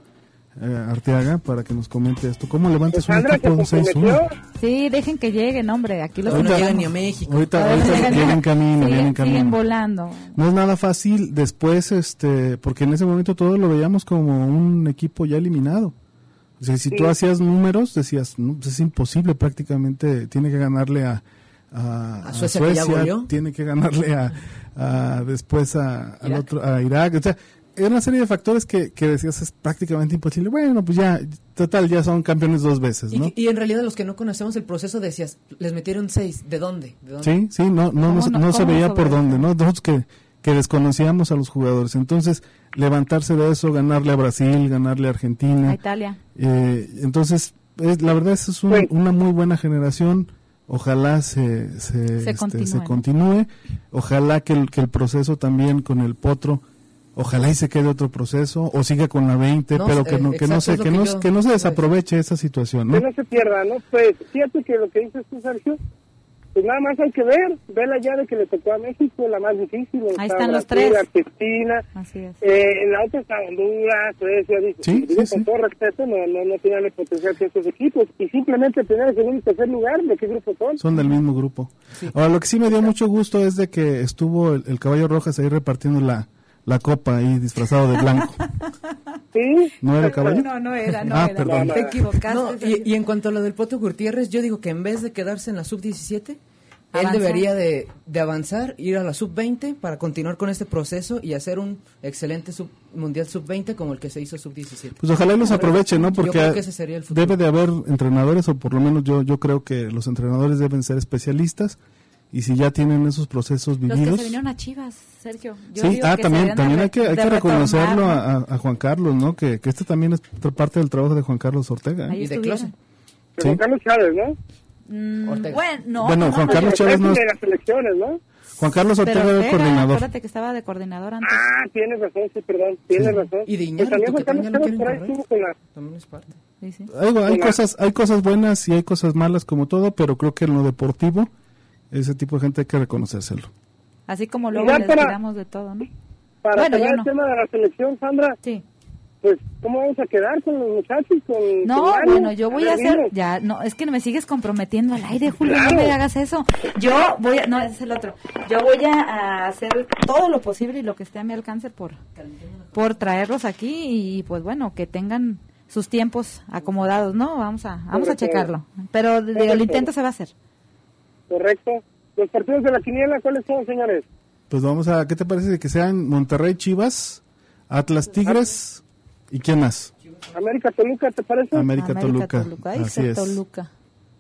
Eh, Arteaga para que nos comente esto. ¿Cómo levantas un equipo de un 6-1? Sí, dejen que lleguen, hombre. Aquí los no llegan ni a México. Ahorita, ahorita vienen camino, vienen camino. Siguen volando. No es nada fácil después, este, porque en ese momento todos lo veíamos como un equipo ya eliminado. O sea, si tú hacías números, decías, no, pues es imposible prácticamente, tiene que ganarle a, a, Suecia, tiene que ganarle a, después a, al otro, a Irak. O sea, era una serie de factores que, que, decías es prácticamente imposible. Bueno, pues ya, total, ya son campeones dos veces, ¿no? Y, en realidad los que no conocemos el proceso decías, les metieron seis, ¿de dónde? Sí, sí, no, no, no, se veía por dónde, ¿no? Nosotros que, que desconocíamos a los jugadores. Entonces, levantarse de eso, ganarle a Brasil, ganarle a Argentina. A Italia. Eh, entonces, la verdad es, es una muy buena generación ojalá se, se, se, este, continúe. ojalá que el, que el proceso también con el potro, ojalá y se quede otro proceso o siga con la 20, pero que no, que no se, que, no, que no se desaproveche esa situación, ¿no? Que no se pierda, ¿no? Pues fíjate que lo que dices tú, Sergio, pues nada más hay que ver, ve la llave que le tocó a México, la más difícil. Ahí están los tres. Argentina, Así es. Eh, en la otra está Honduras, Suecia, dice, sí, sí, con todo respeto, no, no, no tienen el potencial que estos equipos. Y simplemente tener el segundo y tercer lugar, ¿de qué grupo son? Son del mismo grupo. Ahora, lo que sí me dio mucho gusto es de que estuvo el, caballo Rojas ahí repartiendo la, la copa ahí disfrazado de blanco. ¿Sí? ¿No era caballo? No, no era, no ah, era. Perdón. Te equivocaste. y, y, en cuanto a lo del Poto Gutiérrez, yo digo que en vez de quedarse en la sub-17, él debería de, avanzar, ir a la sub-20 para continuar con este proceso y hacer un excelente sub, mundial sub-20 como el que se hizo sub-17. Pues ojalá los aproveche, ¿no? Porque debe de haber entrenadores, o por lo menos yo, yo creo que los entrenadores deben ser especialistas y si ya tienen esos procesos vividos. Los que se vinieron a Chivas, Sergio. sí, ah, también, también hay que, hay que reconocerlo a, Juan Carlos, ¿no? Que, que este también es otra parte del trabajo de Juan Carlos Ortega. ¿eh? Y de Close. Juan Carlos Chávez, ¿no? Mm, bueno, no, bueno, Juan Carlos Chávez no. De las elecciones, ¿no? Juan Carlos Ortega, de coordinador. Acuérdate que estaba de coordinador antes. Ah, tienes razón, sí, perdón, tienes sí. razón. Y de Iñárritu, pues también Juan Carlos Chávez por ahí estuvo con la... También es parte. Sí, sí. Hay, hay cosas, hay cosas buenas y hay cosas malas como todo, pero creo que en lo deportivo, ese tipo de gente hay que reconocérselo. Así como luego les para, de todo, ¿no? Para bueno, no. el tema de la selección, Sandra. Sí pues, ¿cómo vamos a quedar con los muchachos? Con, no, bueno, yo voy a hacer, ya, no, es que me sigues comprometiendo al aire, Julio, no me hagas eso. Yo voy a, no, ese es el otro. Yo voy a hacer todo lo posible y lo que esté a mi alcance por, por traerlos aquí y, pues bueno, que tengan sus tiempos acomodados, ¿no? Vamos a, vamos a checarlo. Pero el intento se va a hacer. Correcto. Los partidos de la quiniela, ¿cuáles son, señores? Pues vamos a, ¿qué te parece de que sean Monterrey Chivas, Atlas Tigres, ¿Y quién más? América Toluca, ¿te parece? América, Toluca. Así es.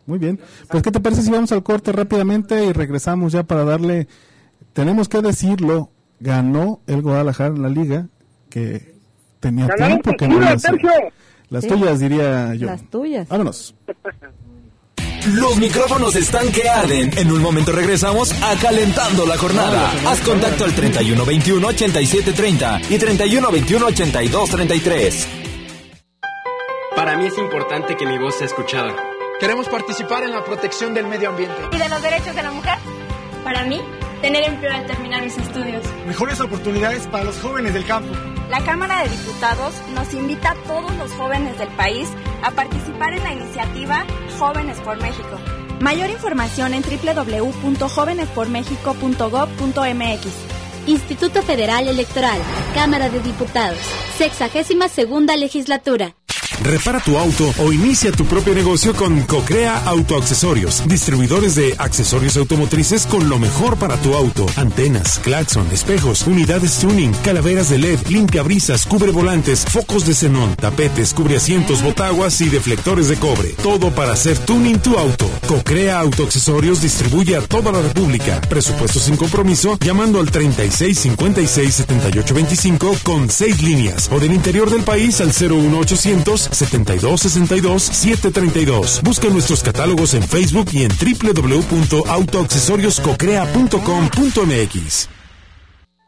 Muy bien. Pues, ¿qué te parece si vamos al corte rápidamente y regresamos ya para darle tenemos que decirlo, ganó el Guadalajara en la liga, que tenía tiempo que no Las tuyas, diría yo. Las tuyas. Vámonos. Los micrófonos están que arden. En un momento regresamos a Calentando la Jornada. Haz contacto al 3121 8730 y 3121 8233. Para mí es importante que mi voz sea escuchada. Queremos participar en la protección del medio ambiente. ¿Y de los derechos de la mujer? Para mí, tener empleo al terminar mis estudios. Mejores oportunidades para los jóvenes del campo. La Cámara de Diputados nos invita a todos los jóvenes del país a participar en la iniciativa Jóvenes por México. Mayor información en www.jovenespormexico.gov.mx. Instituto Federal Electoral, Cámara de Diputados, sexagésima segunda legislatura. Repara tu auto o inicia tu propio negocio con Cocrea Autoaccesorios, distribuidores de accesorios automotrices con lo mejor para tu auto: antenas, claxon, espejos, unidades tuning, calaveras de LED, limpiabrisas, cubre volantes, focos de xenón, tapetes, cubre asientos, botaguas y deflectores de cobre. Todo para hacer tuning tu auto. Cocrea Autoaccesorios distribuye a toda la República. Presupuesto sin compromiso llamando al 36 56 78 25 con 6 líneas o del interior del país al 01800 72 62 732. Busca nuestros catálogos en Facebook y en www.autoaccesorioscocrea.com.mx.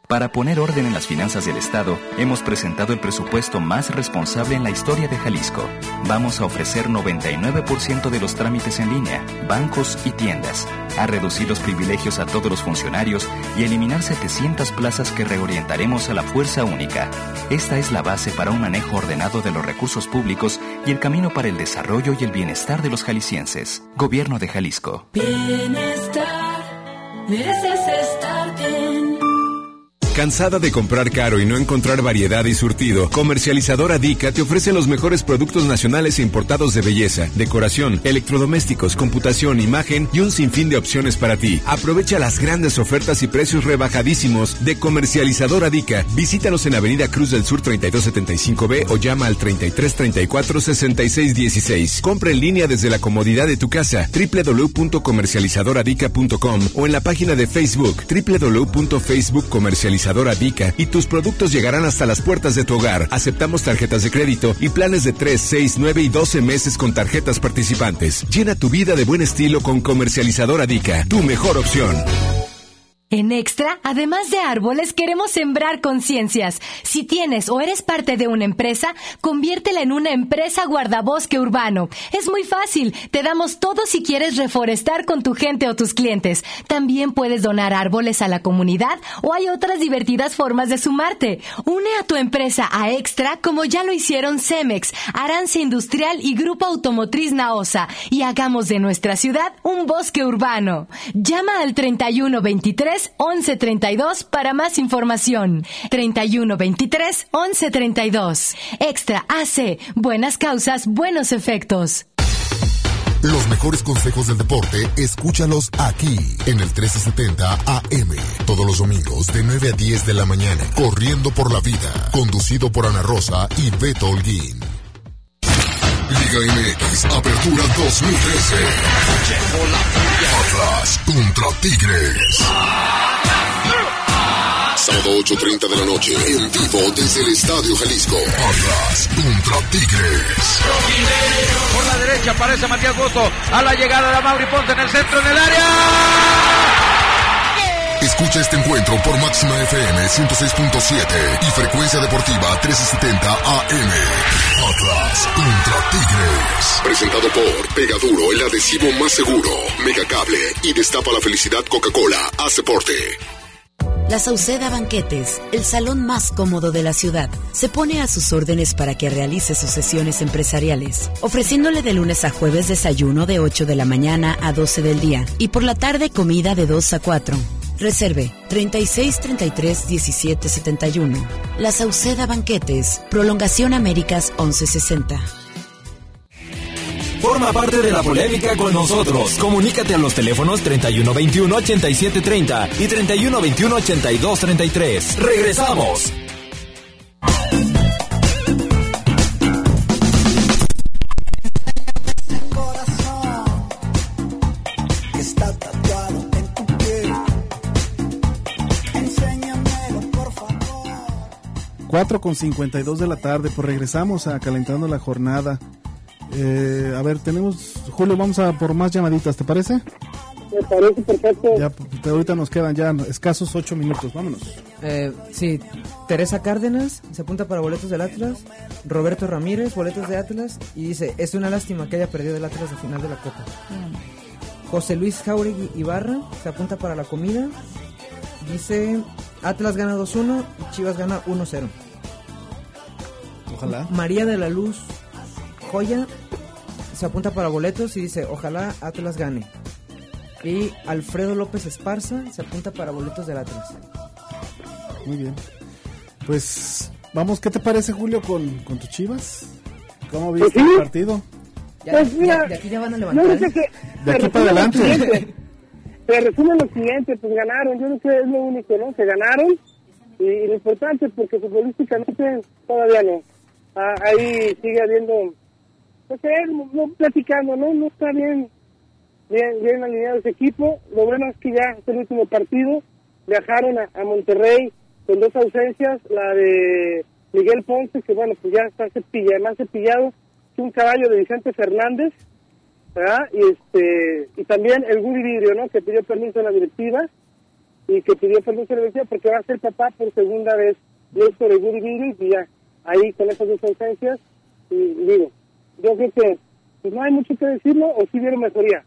Para poner orden en las finanzas del Estado, hemos presentado el presupuesto más responsable en la historia de Jalisco. Vamos a ofrecer 99% de los trámites en línea, bancos y tiendas, a reducir los privilegios a todos los funcionarios y eliminar 700 plazas que reorientaremos a la fuerza única. Esta es la base para un manejo ordenado de los recursos públicos y el camino para el desarrollo y el bienestar de los jaliscienses. Gobierno de Jalisco. Bienestar, estar bien. ¿Cansada de comprar caro y no encontrar variedad y surtido? Comercializadora Dica te ofrece los mejores productos nacionales e importados de belleza, decoración, electrodomésticos, computación, imagen y un sinfín de opciones para ti. Aprovecha las grandes ofertas y precios rebajadísimos de Comercializadora Dica. Visítanos en Avenida Cruz del Sur 3275B o llama al 3334 6616. Compra en línea desde la comodidad de tu casa www.comercializadoradica.com o en la página de Facebook www.facebookcomercializadora y tus productos llegarán hasta las puertas de tu hogar. Aceptamos tarjetas de crédito y planes de 3, 6, 9 y 12 meses con tarjetas participantes. Llena tu vida de buen estilo con Comercializadora Dica, tu mejor opción. En Extra, además de árboles, queremos sembrar conciencias. Si tienes o eres parte de una empresa, conviértela en una empresa guardabosque urbano. Es muy fácil. Te damos todo si quieres reforestar con tu gente o tus clientes. También puedes donar árboles a la comunidad o hay otras divertidas formas de sumarte. Une a tu empresa a Extra como ya lo hicieron Cemex, Arance Industrial y Grupo Automotriz Naosa y hagamos de nuestra ciudad un bosque urbano. Llama al 3123 1132 para más información. 3123 1132. Extra AC. Buenas causas, buenos efectos. Los mejores consejos del deporte, escúchalos aquí en el 1370 AM. Todos los domingos de 9 a 10 de la mañana. Corriendo por la vida. Conducido por Ana Rosa y Beto Holguín. Liga MX, Apertura 2013. Atlas contra Tigres. Sábado 8.30 de la noche, en vivo desde el Estadio Jalisco. Atlas contra Tigres. Por la derecha aparece Matías Bozo. A la llegada de Mauri Ponce en el centro del área. Escucha este encuentro por Máxima FM 106.7 y Frecuencia Deportiva 1370 AM. Atlas contra Tigres. Presentado por Pegaduro, el adhesivo más seguro. Megacable y Destapa la Felicidad Coca-Cola. Haz deporte. La Sauceda Banquetes, el salón más cómodo de la ciudad, se pone a sus órdenes para que realice sus sesiones empresariales, ofreciéndole de lunes a jueves desayuno de 8 de la mañana a 12 del día y por la tarde comida de 2 a 4. Reserve 36 33 17 71. La Sauceda Banquetes, Prolongación Américas 1160. Forma parte de la polémica con nosotros. Comunícate a los teléfonos 3121 8730 y 3121 8233. Regresamos. 4 con 52 de la tarde, pues regresamos a calentando la jornada. Eh, a ver, tenemos, Julio, vamos a por más llamaditas, ¿te parece? Me parece perfecto. Ya, pues, ahorita nos quedan ya escasos 8 minutos, vámonos. Eh, sí, Teresa Cárdenas se apunta para boletos del Atlas, Roberto Ramírez, boletos de Atlas, y dice, es una lástima que haya perdido el Atlas al final de la Copa. Mm. José Luis Jauregui Ibarra se apunta para la comida, dice, Atlas gana 2-1 y Chivas gana 1-0. Ojalá. María de la Luz Joya se apunta para boletos y dice, ojalá Atlas gane. Y Alfredo López Esparza se apunta para boletos del Atlas. Muy bien. Pues vamos, ¿qué te parece Julio con, con tus chivas? ¿Cómo viste pues el partido? pues mira, de aquí ya van a levantar. de aquí para adelante. Se resume lo siguiente, pues ganaron, yo no sé, es lo único, ¿no? Se ganaron y, lo importante porque futbolísticamente todavía no. Ah, ahí sigue habiendo, pues no, platicando, ¿no? No está bien, bien, bien alineado ese equipo. Lo bueno es que ya es el último partido. Viajaron a, Monterrey con dos ausencias, la de Miguel Ponce, que bueno, pues ya está cepillado, más cepillado, es un caballo de Vicente Fernández, y este y también el Woody Vidrio, ¿no? Que pidió permiso a la directiva y que pidió permiso a la directiva porque va a ser papá por segunda vez Néstor el Woody Vidrio y ya ahí con esas dos ausencias y digo, yo creo que pues no hay mucho que decirlo o si vieron mejoría.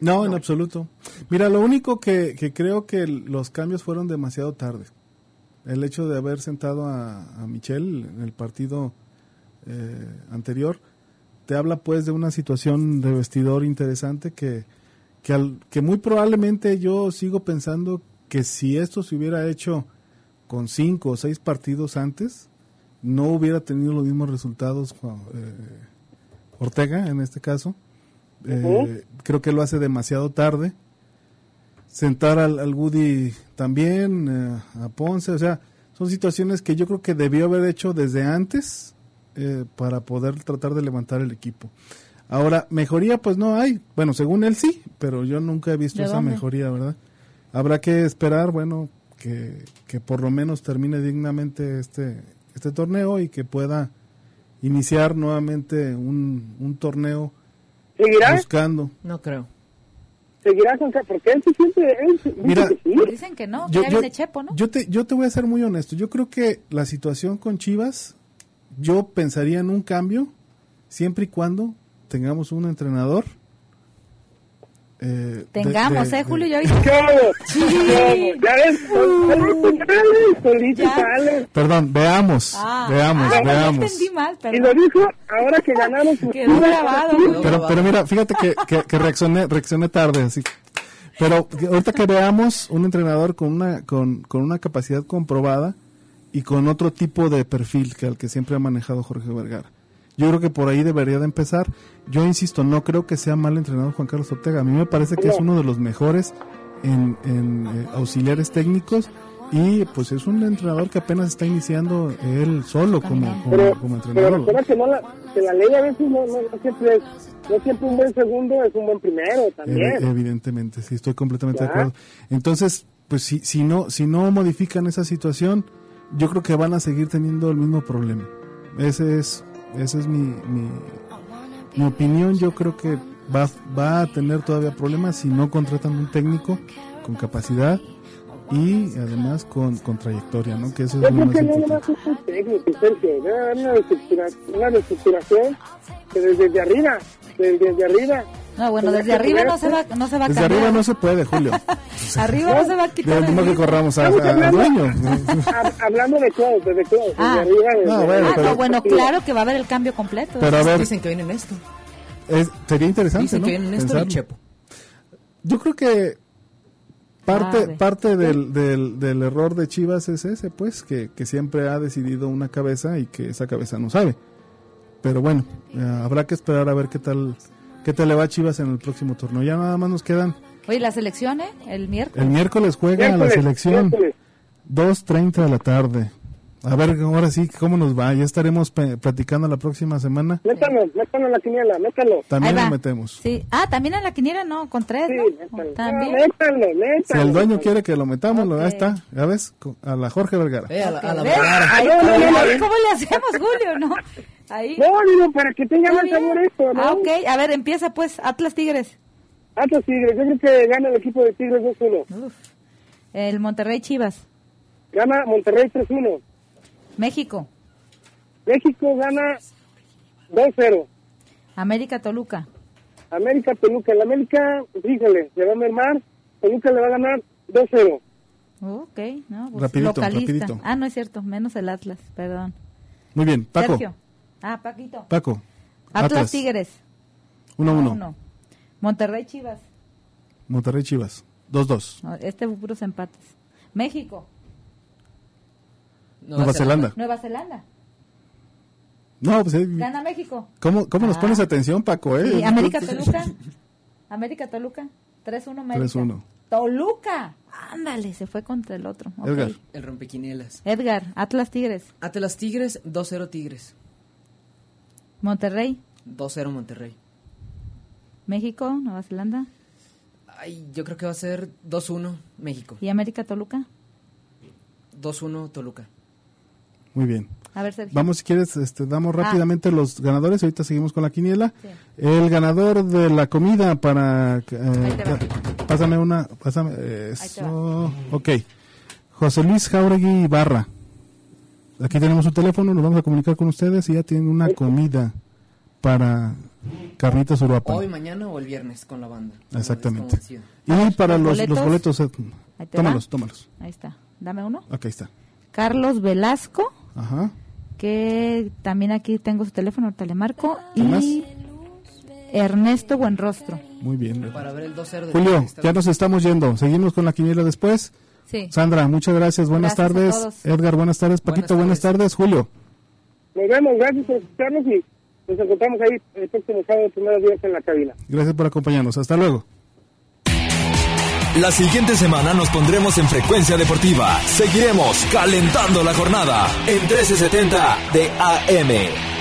No, en absoluto. Mira, lo único que, que creo que los cambios fueron demasiado tarde. El hecho de haber sentado a, a Michelle en el partido eh, anterior, te habla pues de una situación de vestidor interesante que, que, que muy probablemente yo sigo pensando que si esto se hubiera hecho con cinco o seis partidos antes, no hubiera tenido los mismos resultados eh, Ortega en este caso. Eh, creo que lo hace demasiado tarde. Sentar al, al Woody también, eh, a Ponce, o sea, son situaciones que yo creo que debió haber hecho desde antes eh, para poder tratar de levantar el equipo. Ahora, mejoría pues no hay. Bueno, según él sí, pero yo nunca he visto esa mejoría, ¿verdad? Habrá que esperar, bueno, que, que por lo menos termine dignamente este, este torneo y que pueda iniciar nuevamente un, un torneo ¿Seguirá? buscando. No creo. ¿Seguirá con Porque él se siente... Mira, dicen que no, que yo, Chepo, ¿no? Yo te, yo te voy a ser muy honesto. Yo creo que la situación con Chivas yo pensaría en un cambio siempre y cuando tengamos un entrenador. Eh, tengamos, ¿eh, Julio? ¿Ya viste? Perdón, veamos, ah, veamos, ah, veamos. Y lo dijo ahora que ganamos. Quedó grabado. Pero, pero mira, fíjate que, que, reaccioné, reaccioné tarde, así. Pero ahorita que veamos un entrenador con una, con, con una capacidad comprobada, y con otro tipo de perfil que al que siempre ha manejado Jorge Vergara. Yo creo que por ahí debería de empezar. Yo insisto, no creo que sea mal entrenado Juan Carlos Ortega. A mí me parece que es uno de los mejores en, eh, auxiliares técnicos y pues es un entrenador que apenas está iniciando él solo como, como, entrenador. Pero que, no la, que la ley a veces no, siempre no siempre un buen segundo es un buen primero también. evidentemente, sí, estoy completamente de acuerdo. Entonces, pues si, si, no, si no modifican esa situación yo creo que van a seguir teniendo el mismo problema. Ese es, esa es mi, mi, opinión. Yo creo que va, va a tener todavía problemas si no contratan un técnico con capacidad y además con, con trayectoria, ¿no? Que eso es lo más importante. Una reestructuración que desde arriba, desde arriba no, bueno, desde arriba no se va, no se va a Desde arriba no se puede, Julio. arriba no se va a quitar. Que corramos a, dueño. Hablando de todo, desde todo. Ah. arriba, no, bueno, ah, bueno, claro que va a haber el cambio completo. Pero a ver, Dicen que viene esto. Es, sería interesante, Dicen ¿no? que viene esto y Chepo. Yo creo que parte, ah, parte del, del, del, error de Chivas es ese, pues, que, que siempre ha decidido una cabeza y que esa cabeza no sabe. Pero bueno, eh, habrá que esperar a ver qué tal ¿Qué tal le va Chivas en el próximo turno? Ya nada más nos quedan. Oye, la selección, ¿eh? El miércoles. El miércoles juega la selección. 2.30 de la tarde. A ver, ahora sí, ¿cómo nos va? Ya estaremos platicando la próxima semana. Métalo, métalo en la quiniela, métalo. También lo metemos. Sí. Ah, también en la quiniela, no, con tres, sí, ¿no? También. métalo, métalo. Si el dueño quiere que lo metamos, lo, ahí está, ya ves, a la Jorge Vergara. Eh, a la, a la ¿Cómo le hacemos, Julio, no? Ahí. No, digo, para que tenga más sabor esto, ¿no? Ah, ok, a ver, empieza pues, Atlas Tigres. Atlas Tigres, yo creo que gana el equipo de Tigres 2-1. El Monterrey Chivas. Gana Monterrey 3-1. México. México gana 2-0. América Toluca. América Toluca. El América, fíjale, le va a mermar. Toluca le va a ganar 2-0. Ok, no, pues rapidito, Rapidito. Ah, no es cierto, menos el Atlas, perdón. Muy bien, Paco. Sergio. Ah, Paquito. Paco. Atlas, Tigres. 1-1. Monterrey Chivas. Monterrey Chivas. 2-2. este fue puros empates. México. Nueva, Zelanda. Nueva Zelanda. No, pues. Eh, Gana México. ¿Cómo, cómo nos pones ah. atención, Paco? Eh? América Toluca. América Toluca. 3-1 América. 3-1. Toluca. Ándale, se fue contra el otro. Edgar. El rompequinielas. Edgar, Atlas Tigres. Atlas Tigres, 2-0 Tigres. Monterrey. 2-0 Monterrey. México, Nueva Zelanda. Ay, yo creo que va a ser 2-1 México. ¿Y América Toluca? 2-1 Toluca. Muy bien. A ver, Sergio. Vamos, si quieres, este, damos ah. rápidamente los ganadores. Ahorita seguimos con la quiniela. El ganador de la comida para... Eh, pásame una... Pásame eso. Ok. José Luis Jauregui Barra. Aquí tenemos su teléfono, nos vamos a comunicar con ustedes y ya tienen una comida para Carnitas Uruapan. Hoy, mañana o el viernes con la banda. Exactamente. Y para los boletos, los boletos eh, tómalos, tómalos. Ahí está. Dame uno. Aquí está. Carlos Velasco. Ajá. Que también aquí tengo su teléfono, telemarco. Y Ernesto Buenrostro. Muy bien. Para ver el 2 de Julio, ya nos estamos yendo. Seguimos con la quiniela después. Sí. Sandra, muchas gracias. Buenas tardes. Edgar, buenas tardes. Paquito, buenas tardes. Julio. Nos vemos. Gracias por escucharnos y nos encontramos ahí el próximo sábado, primeros días en la cabina. Gracias por acompañarnos. Hasta luego. La siguiente semana nos pondremos en frecuencia deportiva. Seguiremos calentando la jornada en 1370 de AM.